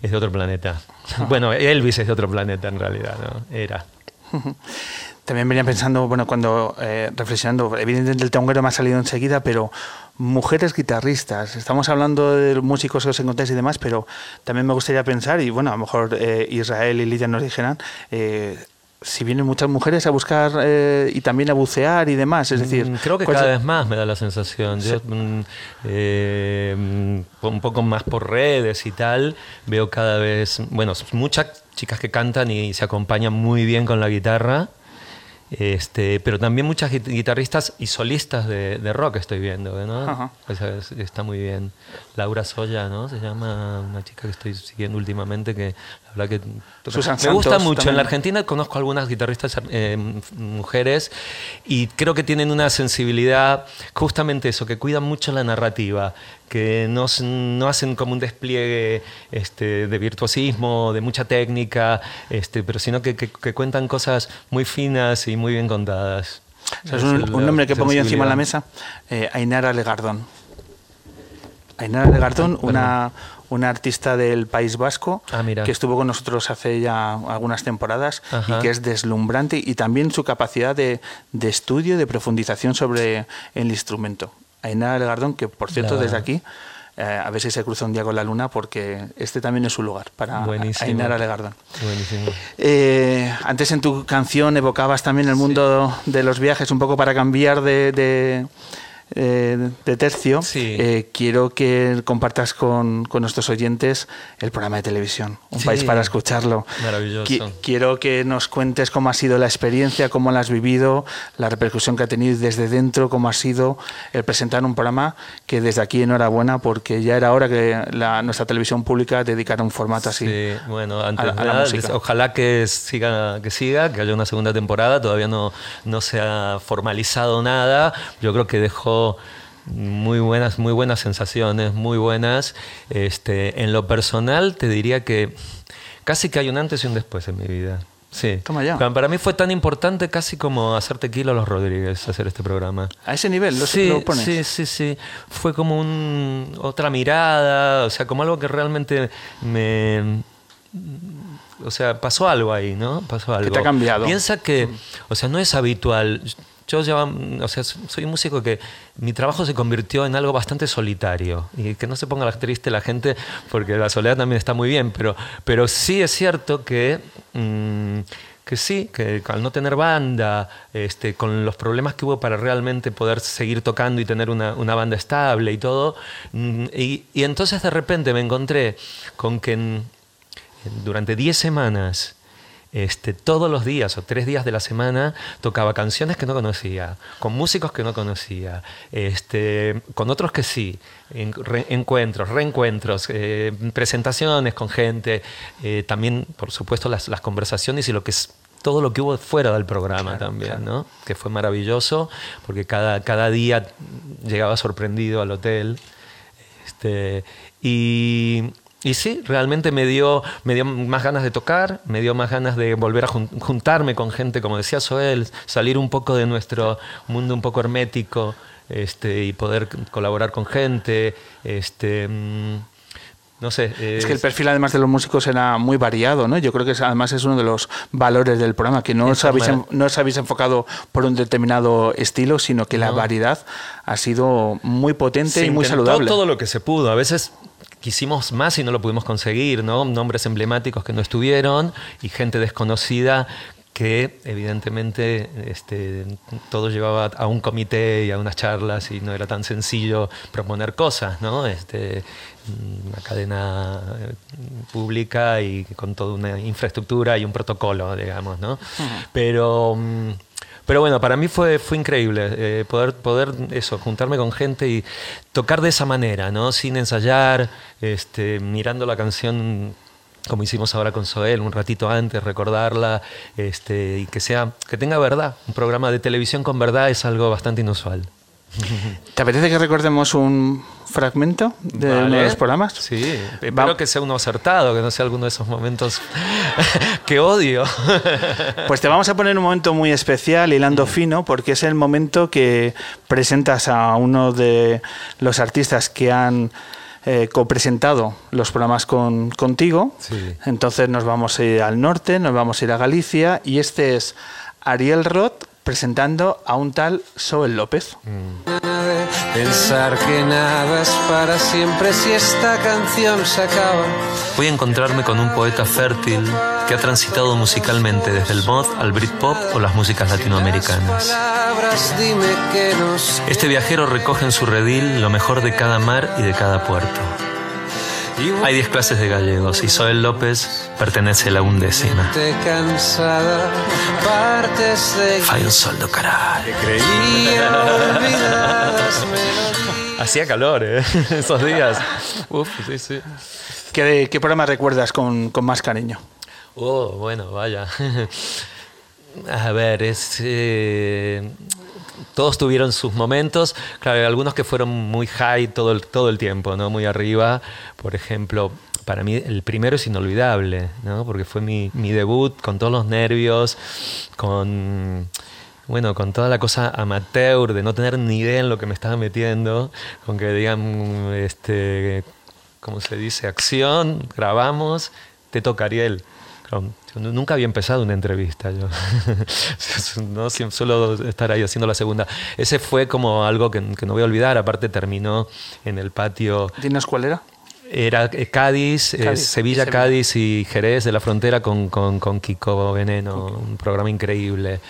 es de otro planeta. Bueno, Elvis es de otro planeta en realidad, ¿no? Era. También venía pensando, bueno, cuando eh, reflexionando, evidentemente el tanguero me ha salido enseguida, pero mujeres guitarristas, estamos hablando de músicos que os encontráis y demás, pero también me gustaría pensar, y bueno, a lo mejor eh, Israel y Lidia nos dijeran, eh, si vienen muchas mujeres a buscar eh, y también a bucear y demás, es decir... Mm, Creo que ¿cuál cada vez más me da la sensación. Yo, mm, eh, mm, un poco más por redes y tal, veo cada vez, bueno, muchas chicas que cantan y se acompañan muy bien con la guitarra. Este, pero también muchas gui- guitarristas y solistas de, de rock estoy viendo, ¿no? Es- está muy bien. Laura Soya, ¿no? Se llama una chica que estoy siguiendo últimamente que la verdad que Susan me gusta Santos mucho. En también. la Argentina conozco algunas guitarristas eh, mujeres y creo que tienen una sensibilidad, justamente eso, que cuidan mucho la narrativa, que no, no hacen como un despliegue este, de virtuosismo, de mucha técnica, este, pero sino que, que- que cuentan cosas muy finas y muy bien contadas. O sea, es un, un nombre que pongo yo encima de la mesa, eh, Ainara Legardón. Ainara Legardón, una, una artista del País Vasco Ah, que estuvo con nosotros hace ya algunas temporadas Ajá. y que es deslumbrante y también su capacidad de, de estudio, de profundización sobre el instrumento. Ainara Legardón, que por cierto La- desde aquí, eh, a ver si se cruza un día con la luna porque este también es su lugar para Buenísimo. Ainara Legardón. Buenísimo. Eh, antes en tu canción evocabas también el mundo de los viajes, un poco para cambiar de, de, eh, de tercio. Sí. Eh, quiero que compartas con, con nuestros oyentes el programa de televisión, Un Sí. país para escucharlo. Maravilloso. Qui- quiero que nos cuentes cómo ha sido la experiencia, cómo la has vivido, la repercusión que ha tenido desde dentro, cómo ha sido el presentar un programa que desde aquí enhorabuena porque ya era hora que la- nuestra televisión pública dedicara un formato así. Sí, bueno, antes a a la música. ojalá que siga, que siga, que haya una segunda temporada. Todavía no, no se ha formalizado nada. Yo creo que dejó muy buenas, muy buenas sensaciones, muy buenas. Este, en lo personal, te diría que casi que hay un antes y un después en mi vida. Sí. Toma ya. Para mí fue tan importante casi como hacer tequila a los Rodríguez, hacer este programa. A ese nivel, lo, Sí, lo pones. sí, sí, sí. Fue como un, otra mirada, o sea, como algo que realmente me... O sea, pasó algo ahí, ¿no? Pasó algo. te ha cambiado. Piensa que, o sea, no es habitual. Yo ya, o sea, soy un músico que mi trabajo se convirtió en algo bastante solitario. Y que no se ponga triste la gente, porque la soledad también está muy bien, pero, pero sí es cierto que... mm, que sí, que al no tener banda, este, con los problemas que hubo para realmente poder seguir tocando y tener una, una banda estable y todo, mm, y, entonces de repente me encontré con que durante 10 semanas, este, todos los días o tres días de la semana, tocaba canciones que no conocía, con músicos que no conocía, este, con otros que sí, en- re- encuentros, reencuentros, eh, presentaciones con gente, eh, también, por supuesto, las, las conversaciones y lo que es todo lo que hubo fuera del programa también, ¿no? Que fue maravilloso, porque cada, cada día llegaba sorprendido al hotel. Este, y, y sí, realmente me dio, me dio más ganas de tocar, me dio más ganas de volver a jun- juntarme con gente, como decía Soel, salir un poco de nuestro mundo un poco hermético este, y poder colaborar con gente. Este, mm, no sé. Es que el perfil además de los músicos era muy variado, ¿no? Yo creo que es- además es uno de los valores del programa, que no os, habéis, no os habéis enfocado por un determinado estilo, sino que la variedad ha sido muy potente Se y muy saludable. todo lo que se pudo. A veces quisimos más y no lo pudimos conseguir, ¿no? Nombres emblemáticos que no estuvieron y gente desconocida que evidentemente este, todo llevaba a un comité y a unas charlas y no era tan sencillo proponer cosas, ¿no? Este, una cadena eh, pública y con toda una infraestructura y un protocolo, digamos, ¿no? Pero... mm, pero bueno, para mí fue, fue increíble eh, poder, poder eso, juntarme con gente y tocar de esa manera, ¿no? Sin ensayar, este, mirando la canción como hicimos ahora con Soel, un ratito antes, recordarla, este, y que sea, que tenga verdad. Un programa de televisión con verdad es algo bastante inusual. ¿Te apetece que recordemos un fragmento de uno de Vale. los programas? Sí, Va- espero que sea uno acertado, que no sea alguno de esos momentos que odio. Pues te vamos a poner un momento muy especial, hilando fino, porque es el momento que presentas a uno de los artistas que han eh, copresentado los programas con, contigo. Sí. Entonces nos vamos a ir al norte, nos vamos a ir a Galicia, y este es Ariel Roth presentando a un tal Soel López. Pensar que nada es para siempre si esta canción se acaba. Voy a encontrarme con un poeta fértil que ha transitado musicalmente desde el mod al Britpop o las músicas latinoamericanas. Este viajero recoge en su redil lo mejor de cada mar y de cada puerto. Hay 10 clases de gallegos y Soel López pertenece a la undécima. te cansada, partes de Hay un sol do caralho. creía olvidadas melodías. Hacía calor, ¿eh? Esos días. Uf, sí, sí. ¿Qué, qué programa recuerdas con, con más cariño? Oh, bueno, vaya. A ver, es. eh, todos tuvieron sus momentos. Claro, algunos que fueron muy high todo el, todo el tiempo, ¿no? Muy arriba. Por ejemplo, para mí el primero es inolvidable, ¿no? Porque fue mi, mi debut con todos los nervios, con. bueno, con toda la cosa amateur de no tener ni idea en lo que me estaba metiendo, con que digan, este, ¿cómo se dice? Acción, grabamos, te toca Ariel. Yo nunca había empezado una entrevista, yo. no suelo estar ahí haciendo la segunda. Ese fue como algo que, que no voy a olvidar, aparte terminó en el patio ¿Tienes cuál era? era eh, Cádiz, eh, Sevilla. Cádiz y Jerez de la frontera con, con, con Kiko Veneno, un programa increíble.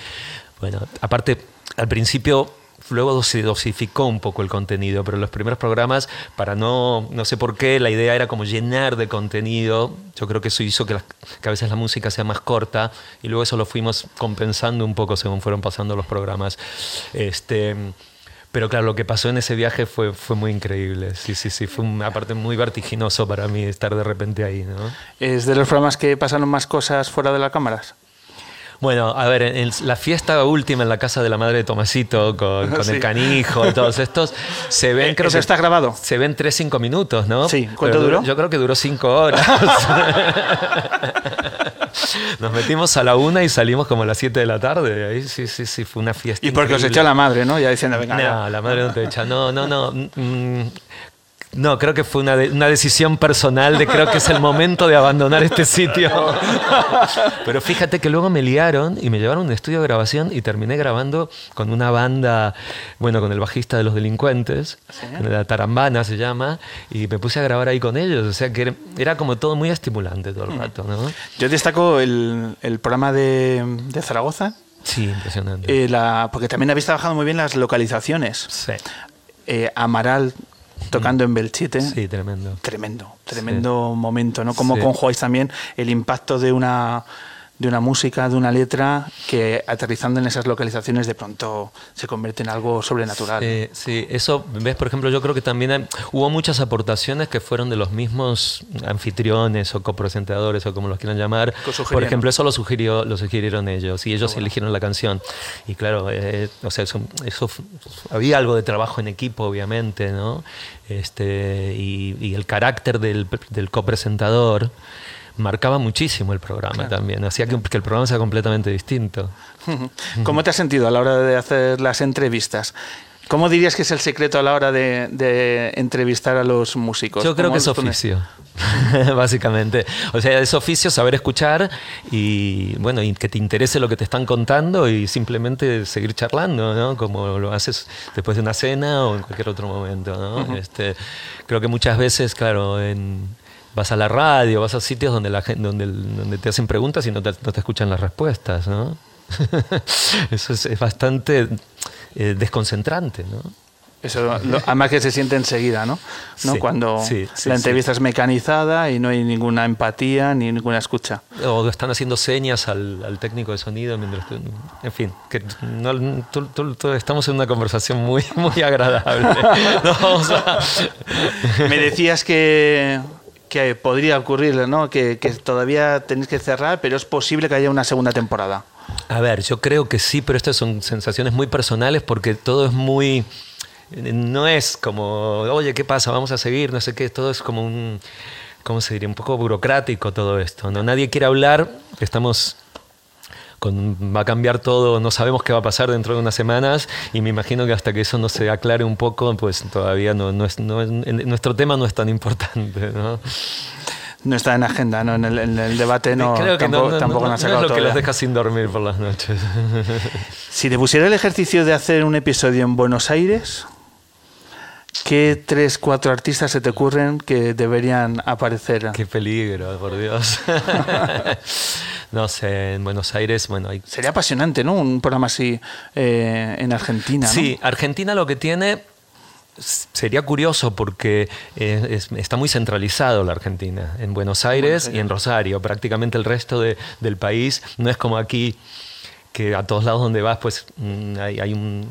Bueno, aparte, al principio, luego se dosificó un poco el contenido, pero los primeros programas, para no, no sé por qué, la idea era como llenar de contenido. Yo creo que eso hizo que, que a veces la música sea más corta y luego eso lo fuimos compensando un poco según fueron pasando los programas. Este. Pero claro, lo que pasó en ese viaje fue, fue muy increíble. Sí, sí, sí. Fue una parte muy vertiginoso para mí estar de repente ahí. ¿Es de los programas que pasaron más cosas fuera de las cámaras? Bueno, a ver, en la fiesta última en la casa de la madre de Tomasito, con, con Sí. el canijo y todos estos, se ven, Eh, creo ¿eso que está grabado? Se ven 3-5 minutos, ¿no? Sí. ¿Cuánto duró? Yo creo que duró 5 horas. Nos metimos a la una y salimos como a las 7 de la tarde. Ahí sí, sí, sí, fue una fiesta. Y porque os echó la madre, ¿no? Ya diciendo, venga. No, la madre no te echa. No, no, no. Mm, No, creo que fue una, de- una decisión personal de creo que es el momento de abandonar este sitio. Pero fíjate que luego me liaron y me llevaron a un estudio de grabación y terminé grabando con una banda, bueno, con el bajista de los delincuentes, la Tarambana se llama, y me puse a grabar ahí con ellos. O sea que era, era como todo muy estimulante todo el rato, ¿no? Yo destaco el, el programa de, de Zaragoza, Sí, impresionante. eh, la, porque también habéis trabajado muy bien las localizaciones. sí, Eh, Amaral tocando en Belchite. sí, tremendo. Tremendo, tremendo momento, ¿no? Cómo Sí. conjugáis también el impacto de una, de una música, de una letra, que aterrizando en esas localizaciones de pronto se convierte en algo sobrenatural. Sí, sí, eso, ves, por ejemplo, yo creo que también hay- hubo muchas aportaciones que fueron de los mismos anfitriones o copresentadores o como los quieran llamar. Por ejemplo, eso lo, sugirió, lo sugirieron ellos y ellos eligieron la canción. Y claro, eh, o sea, eso, eso había algo de trabajo en equipo, obviamente, ¿no? Este, y, y el carácter del, del copresentador marcaba muchísimo el programa también, hacía que, que el programa sea completamente distinto. ¿Cómo te has sentido a la hora de hacer las entrevistas? ¿Cómo dirías que es el secreto a la hora de, de entrevistar a los músicos? Yo creo ¿Cómo que es oficio, básicamente. O sea, es oficio saber escuchar y, bueno, y que te interese lo que te están contando y simplemente seguir charlando, ¿no? Como lo haces después de una cena o en cualquier otro momento, ¿no? este, creo que muchas veces, claro, en, vas a la radio, vas a sitios donde, la donde, donde te hacen preguntas y no te, no te escuchan las respuestas, ¿no? Eso es, es bastante eh, desconcentrante, ¿no? Eso, lo- además que se siente enseguida, ¿no? ¿No? Sí, Cuando sí, sí, la entrevista es mecanizada y no hay ninguna empatía ni ninguna escucha. O están haciendo señas al, al técnico de sonido mientras tú- En fin, que no- tú- tú- estamos en una conversación muy, muy agradable. No vamos a- Me decías que, que podría ocurrir, ¿no? Que, que todavía tenéis que cerrar, pero es posible que haya una segunda temporada. A ver, yo creo que sí, pero estas son sensaciones muy personales porque todo es muy... No es como, oye, ¿qué pasa? Vamos a seguir, no sé qué. Todo es como un... ¿Cómo se diría? Un poco burocrático todo esto. ¿no? Nadie quiere hablar, estamos... Con, va a cambiar todo, no sabemos qué va a pasar dentro de unas semanas y me imagino que hasta que eso no se aclare un poco, pues todavía no, no es, no es- nuestro tema no es tan importante. ¿no? No está en agenda, ¿no? En el, en el debate no, Creo que tampoco, no, no- tampoco no- han sacado es lo que todavía. los deja sin dormir por las noches. Si te pusiera el ejercicio de hacer un episodio en Buenos Aires, ¿qué tres, cuatro artistas se te ocurren que deberían aparecer? Qué peligro, por Dios. no sé, en Buenos Aires, bueno, hay... Sería apasionante, ¿no? Un programa así eh, en Argentina, ¿no? Sí, Argentina lo que tiene sería curioso porque eh, es- está muy centralizado la Argentina, en Buenos Aires y en Rosario. Prácticamente el resto de- del país no es como aquí, que a todos lados donde vas, pues mm, hay, hay un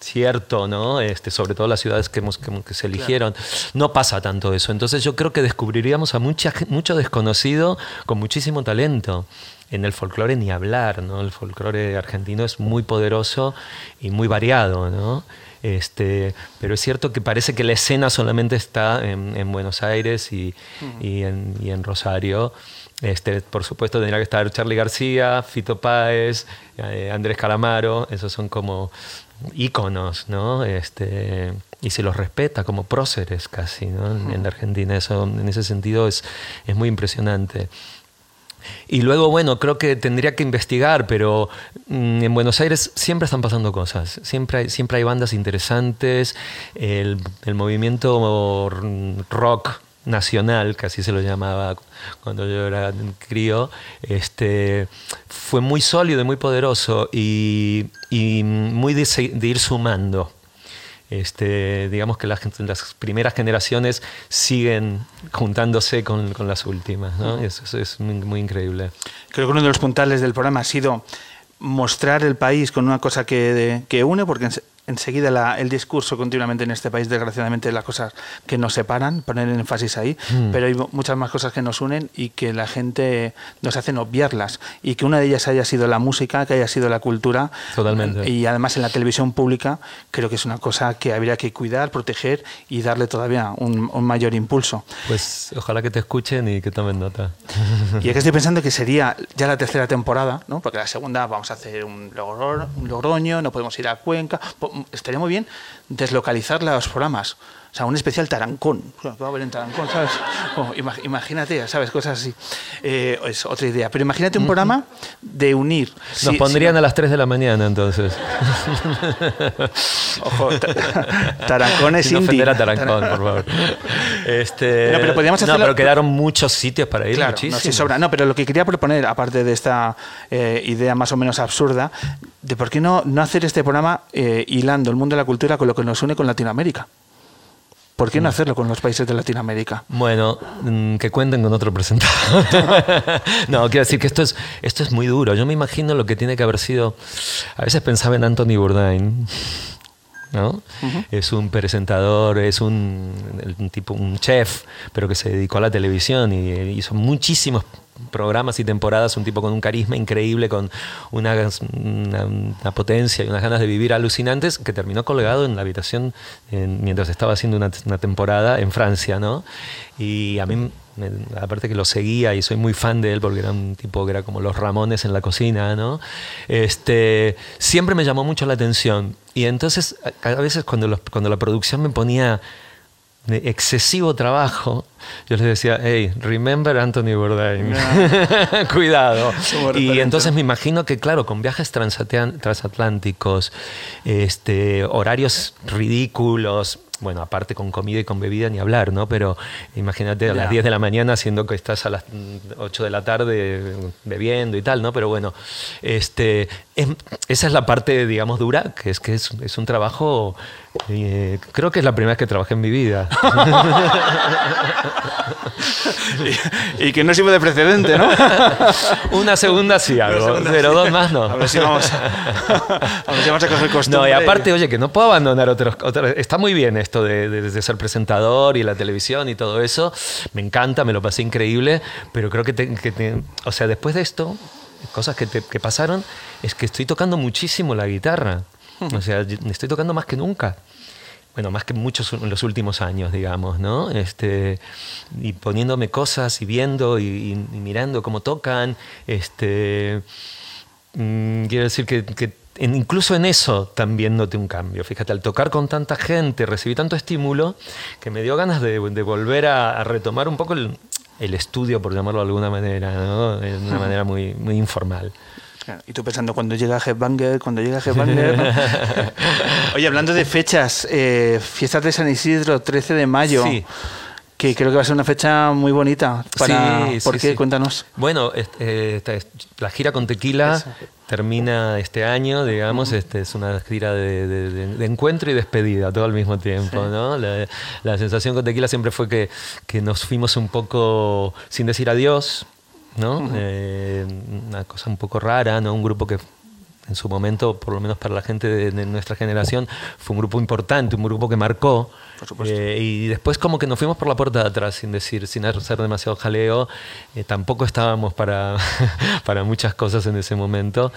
cierto, ¿no? Este, sobre todo las ciudades que, hemos, que, que se eligieron, no pasa tanto eso. Entonces yo creo que descubriríamos a mucha, mucho desconocido con muchísimo talento. En el folclore ni hablar, ¿no? El folclore argentino es muy poderoso y muy variado, ¿no? Este, pero es cierto que parece que la escena solamente está en, en Buenos Aires y, y en, y en Rosario. Este, por supuesto tendría que estar Charlie García, Fito Páez, eh, Andrés Calamaro, esos son como íconos, ¿no? Este, y se los respeta como próceres casi, ¿no? En, la Argentina eso en ese sentido es, es muy impresionante. Y luego, bueno, creo que tendría que investigar, pero mm, en Buenos Aires siempre están pasando cosas. Siempre hay, siempre hay bandas interesantes. El movimiento rock nacional, que así se lo llamaba cuando yo era crío, este, fue muy sólido y muy poderoso y, y muy de, de ir sumando. Este, digamos que las, las primeras generaciones siguen juntándose con, con las últimas. ¿no? Eso, eso es muy, muy increíble. Creo que uno de los puntales del programa ha sido mostrar el país con una cosa que, que une, porque enseguida la- el discurso continuamente en este país, desgraciadamente, las cosas que nos separan, poner el énfasis ahí, Mm. pero hay mu- muchas más cosas que nos unen y que la gente nos hacen obviarlas. Y que una de ellas haya sido la música, que haya sido la cultura. Totalmente. Y además en la televisión pública, creo que es una cosa que habría que cuidar, proteger y darle todavía un, un mayor impulso. Pues ojalá que te escuchen y que tomen nota. Y es que estoy pensando que sería ya la tercera temporada, ¿no? Porque la segunda vamos a hacer un, Logro- un Logroño, no podemos ir a Cuenca. Po- Estaría muy bien deslocalizar los programas. Sea, un especial Tarancón. O sea, que va a haber en Tarancón, ¿sabes? O ima- imagínate, ¿sabes? Cosas así. Eh, es otra idea. Pero imagínate un programa de unir. Nos pondrían a las 3 de la mañana entonces. Ojo, ta- Tarancón es Sin indie. a Tarancón, por favor. Este, No, pero podríamos no, pero quedaron muchos sitios para ir, Claro, muchísimos. no, sí sobra. No, pero lo que quería proponer, aparte de esta eh, idea más o menos absurda, de por qué no, no hacer este programa eh, hilando el mundo de la cultura con lo que nos une con Latinoamérica. ¿Por qué no hacerlo con los países de Latinoamérica? Bueno, mm, que cuenten con otro presentador. no, quiero decir que esto es, esto es muy duro. Yo me imagino lo que tiene que haber sido. A veces pensaba en Anthony Bourdain. ¿no? Es un presentador, es un, un tipo, un chef, pero que se dedicó a la televisión y eh, hizo muchísimos programas y temporadas, un tipo con un carisma increíble, con una, una- potencia y unas ganas de vivir alucinantes, que terminó colgado en la habitación en- mientras estaba haciendo una, temporada en Francia, ¿no? Y a mí, aparte que lo seguía y soy muy fan de él porque era un tipo que era como los Ramones en la cocina, ¿no? Este, siempre me llamó mucho la atención. Y entonces, a, veces cuando, cuando la producción me ponía de excesivo trabajo, yo les decía, hey, remember Anthony Bourdain. Cuidado. Y entonces me imagino que, claro, con viajes transatlánticos, este, horarios ridículos, bueno, aparte con comida y con bebida ni hablar, ¿no? Pero imagínate a las 10 de la mañana haciendo que estás a las 8 de la tarde bebiendo y tal, ¿no? Pero bueno, este, es- esa es la parte, digamos, dura, que es que es, es un trabajo, eh, creo que es la primera vez que trabajé en mi vida. y, y que no sirve de precedente, ¿no? Una segunda sí segunda pero sí. dos más no. A ver si vamos a, a ver si vamos a coger costumbre. No, y aparte, oye, que no puedo abandonar otros. otros- está muy bien esto de, de- de ser presentador y la televisión y todo eso. Me encanta, me lo pasé increíble, pero creo que, te- que te- o sea, después de esto, cosas que, te- que pasaron, es que estoy tocando muchísimo la guitarra. O sea, estoy tocando más que nunca. Bueno, más que muchos en los últimos años, digamos, ¿no? Este, y poniéndome cosas y viendo y, y- y mirando cómo tocan. Este, Mm, quiero decir que, que en- incluso en eso también noté un cambio. Fíjate, al tocar con tanta gente, recibí tanto estímulo que me dio ganas de, de volver a, a retomar un poco el, el estudio, por llamarlo de alguna manera, ¿no? de una manera muy, muy informal. Y tú pensando, cuando llega Headbanger, cuando llega Headbanger. ¿no? Oye, hablando de fechas, eh, fiestas de San Isidro, 13 de mayo. Sí. Que creo que va a ser una fecha muy bonita. Para, Sí, ¿Por sí, qué? sí. Cuéntanos. Bueno, este, esta es- la gira con Tequila Eso. termina este año, digamos, este es una gira de, de- de- de encuentro y despedida todo al mismo tiempo, ¿no? La, la sensación con Tequila siempre fue que, que nos fuimos un poco sin decir adiós, ¿no? Eh, una cosa un poco rara, ¿no? Un grupo que en su momento, por lo menos para la gente de, de nuestra generación, fue un grupo importante, un grupo que marcó. Por. Eh, y después como que nos fuimos por la puerta de atrás, sin decir, sin hacer demasiado jaleo. Eh, tampoco estábamos para, para muchas cosas en ese momento.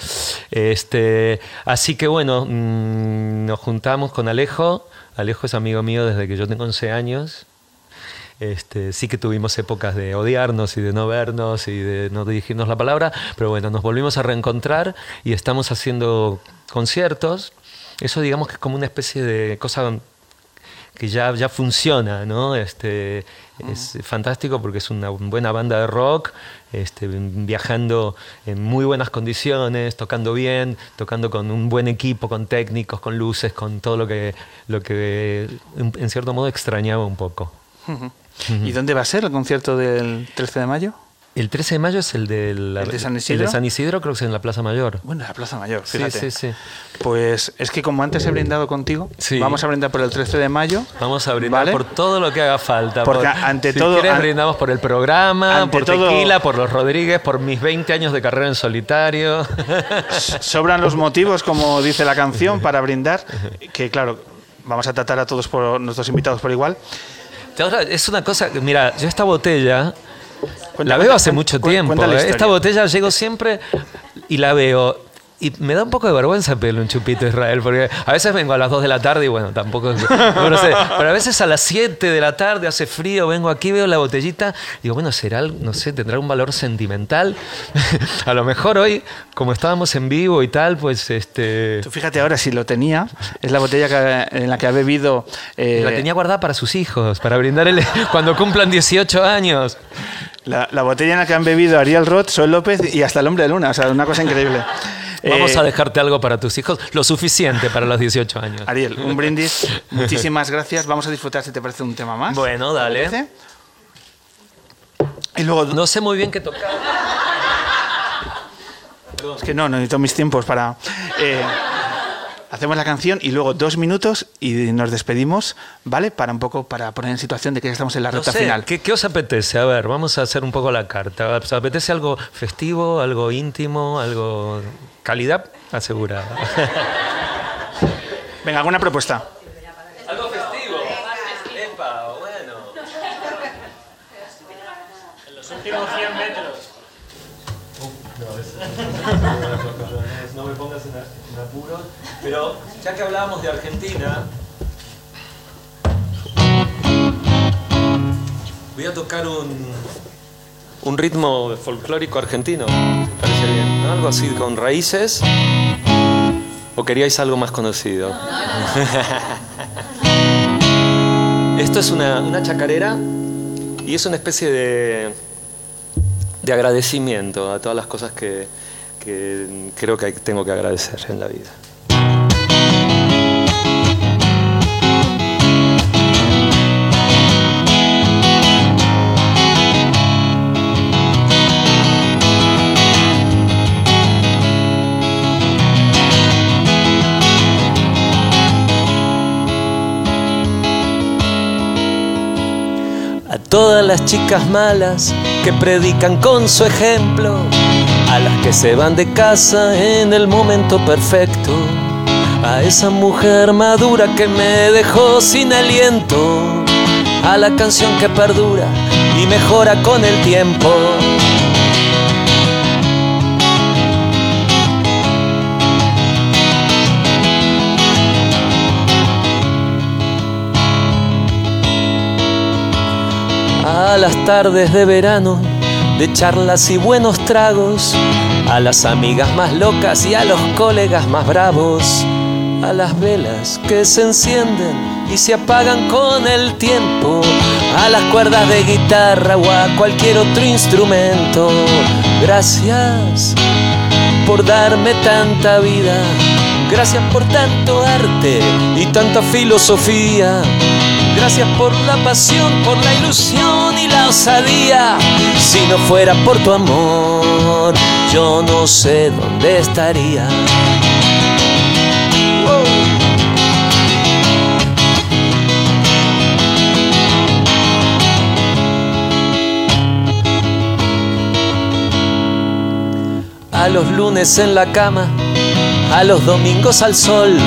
Este, así que bueno, mm, nos juntamos con Alejo. Alejo es amigo mío desde que yo tengo 11 años. Este, sí que tuvimos épocas de odiarnos y de no vernos y de no dirigirnos la palabra, pero bueno, nos volvimos a reencontrar y estamos haciendo conciertos. Eso digamos que es como una especie de cosa que ya, ya funciona, ¿no? Este, es fantástico porque es una buena banda de rock, este, viajando en muy buenas condiciones, tocando bien, tocando con un buen equipo, con técnicos, con luces, con todo lo que, lo que en, en cierto modo extrañaba un poco. ¿Y dónde va a ser el concierto del 13 de mayo? El 13 de mayo es el, del, ¿El de San el Isidro? de San Isidro, creo que es en la Plaza Mayor. Bueno, la Plaza Mayor, Sí, fíjate. sí, sí. Pues es que como antes he brindado contigo, Sí. vamos a brindar por el 13 de mayo. Vamos a brindar ¿Vale? por todo lo que haga falta. Porque por- ante si todo- quieres, an- brindamos por el programa, por todo- Tequila, por los Rodríguez, por mis 20 años de carrera en solitario. Sobran los motivos, como dice la canción, para brindar. Que claro, vamos a tratar a todos por nuestros invitados por igual. Ahora, es una cosa, que, mira, yo esta botella la veo hace mucho tiempo. ¿eh? Esta botella llego siempre y la veo. Y me da un poco de vergüenza pedirle un chupito a Israel, porque a veces vengo a las 2 de la tarde y bueno, tampoco no sé, pero a veces a las 7 de la tarde hace frío, vengo aquí, veo la botellita, digo, bueno, será, no sé, tendrá un valor sentimental. a lo mejor hoy, como estábamos en vivo y tal, pues este Tú fíjate ahora si lo tenía, es la botella que- en la que ha bebido. eh, la tenía guardada para sus hijos, para brindar el- cuando cumplan 18 años. la, la botella en la que han bebido Ariel Roth, Sol López y hasta el hombre de luna. O sea, una cosa increíble. Vamos Eh, a dejarte algo para tus hijos, lo suficiente para los 18 años. Ariel, un brindis. Muchísimas gracias. Vamos a disfrutar, si te parece, un tema más. Bueno, dale. Y luego, No sé muy bien qué tocar. es que no, no necesito mis tiempos para. eh, hacemos la canción y luego dos minutos y nos despedimos, ¿vale? Para un poco, para poner en situación de que ya estamos en la No recta sé, final. ¿qué, qué os apetece? A ver, vamos a hacer un poco la carta. ¿Os apetece algo festivo, algo íntimo, algo calidad asegurada? Venga, ¿alguna propuesta? algo festivo. Epa, bueno. No me pongas en, en apuro. Pero ya que hablábamos de Argentina, voy a tocar un, un ritmo folclórico argentino. ¿Me parece bien? ¿no? Algo así con raíces. ¿O queríais algo más conocido? Esto es una, una chacarera y es una especie de, de agradecimiento a todas las cosas que, que creo que tengo que agradecer en la vida. A todas las chicas malas que predican con su ejemplo, a las que se van de casa en el momento perfecto, a esa mujer madura que me dejó sin aliento, a la canción que perdura y mejora con el tiempo. a las tardes de verano, de charlas y buenos tragos, a las amigas más locas y a los colegas más bravos, a las velas que se encienden y se apagan con el tiempo, a las cuerdas de guitarra o a cualquier otro instrumento. Gracias por darme tanta vida. Gracias por tanto arte y tanta filosofía. Gracias por la pasión, por la ilusión y osadía. Si no fuera por tu amor, yo no sé dónde estaría. A los lunes en la cama, a los domingos al sol,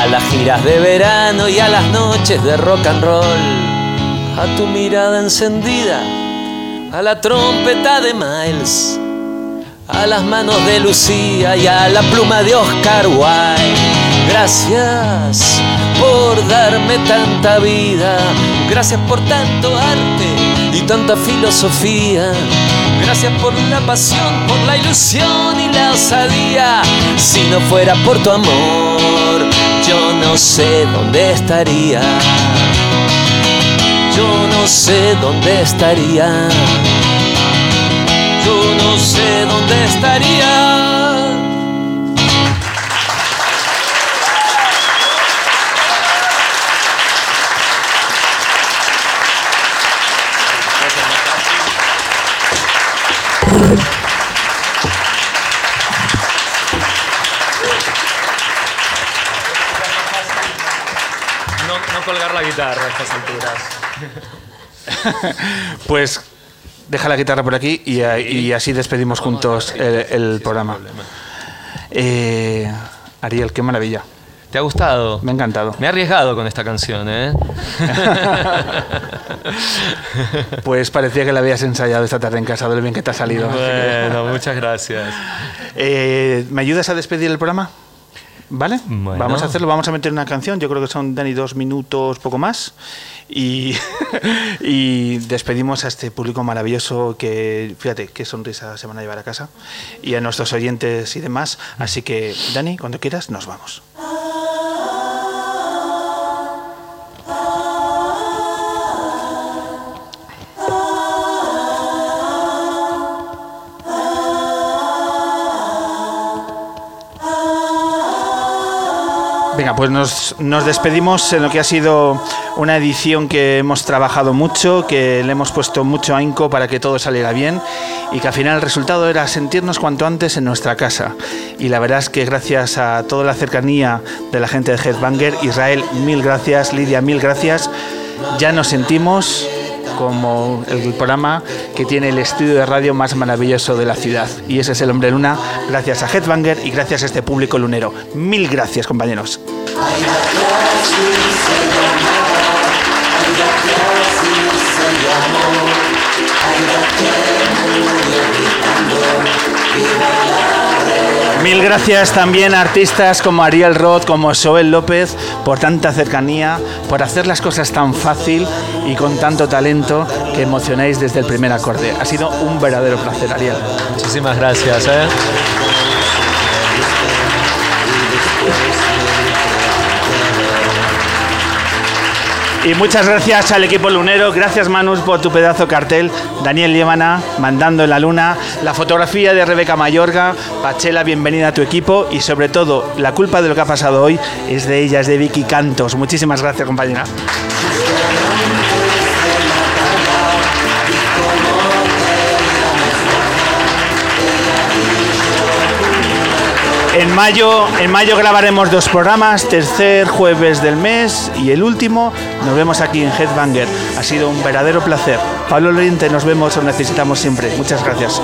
a las giras de verano y a las noches de rock and roll, a tu mirada encendida, a la trompeta de Miles, a las manos de Lucía y a la pluma de Oscar Wilde. Gracias por darme tanta vida, Gracias por tanto arte y tanta filosofía. Gracias por la pasión, por la ilusión y la osadía. Si no fuera por tu amor, yo no sé dónde estaría. Yo no sé dónde estaría. Yo no sé dónde estaría. No, colgar la guitarra a estas alturas. Pues deja la guitarra por aquí y, así despedimos juntos el, el programa. Eh, Ariel, qué maravilla. ¿Te ha gustado? Me ha encantado. Me he arriesgado con esta canción, ¿eh? Pues parecía que la habías ensayado esta tarde en casa, de lo bien que te ha salido. bueno, muchas gracias. Eh, ¿Me ayudas a despedir el programa? ¿Vale? Bueno. Vamos a hacerlo, vamos a meter una canción, yo creo que son, Dani, dos minutos, poco más. Y, y despedimos a este público maravilloso que, fíjate, qué sonrisa se van a llevar a casa. Y a nuestros oyentes y demás. Así que, Dani, cuando quieras, nos vamos. Venga, pues nos, despedimos en lo que ha sido una edición que hemos trabajado mucho, que le hemos puesto mucho ahínco para que todo saliera bien y que al final el resultado era sentirnos cuanto antes en nuestra casa. Y la verdad es que gracias a toda la cercanía de la gente de Headbanger, Israel, mil gracias, Lidia, mil gracias, ya nos sentimos como el programa que tiene el estudio de radio más maravilloso de la ciudad. Y ese es el Hombre Luna, gracias a Headbanger y gracias a este público lunero. Mil gracias, compañeros. Mil gracias también a artistas como Ariel Roth, como Joel López, por tanta cercanía, por hacer las cosas tan fácil y con tanto talento que emocionáis desde el primer acorde. Ha sido un verdadero placer, Ariel. Muchísimas gracias, ¿eh? Y muchas gracias al equipo lunero, gracias Manus por tu pedazo cartel, Daniel Llévana mandando en la luna, la fotografía de Rebeca Mayorga, Pachela, bienvenida a tu equipo. Y sobre todo la culpa de lo que ha pasado hoy es de ella, es de Vicky Cantos. Muchísimas gracias compañera. En mayo, en mayo grabaremos dos programas, tercer jueves del mes y el último nos vemos aquí en Headbanger. Ha sido un verdadero placer. Pablo Loriente, nos vemos o necesitamos siempre. Muchas gracias.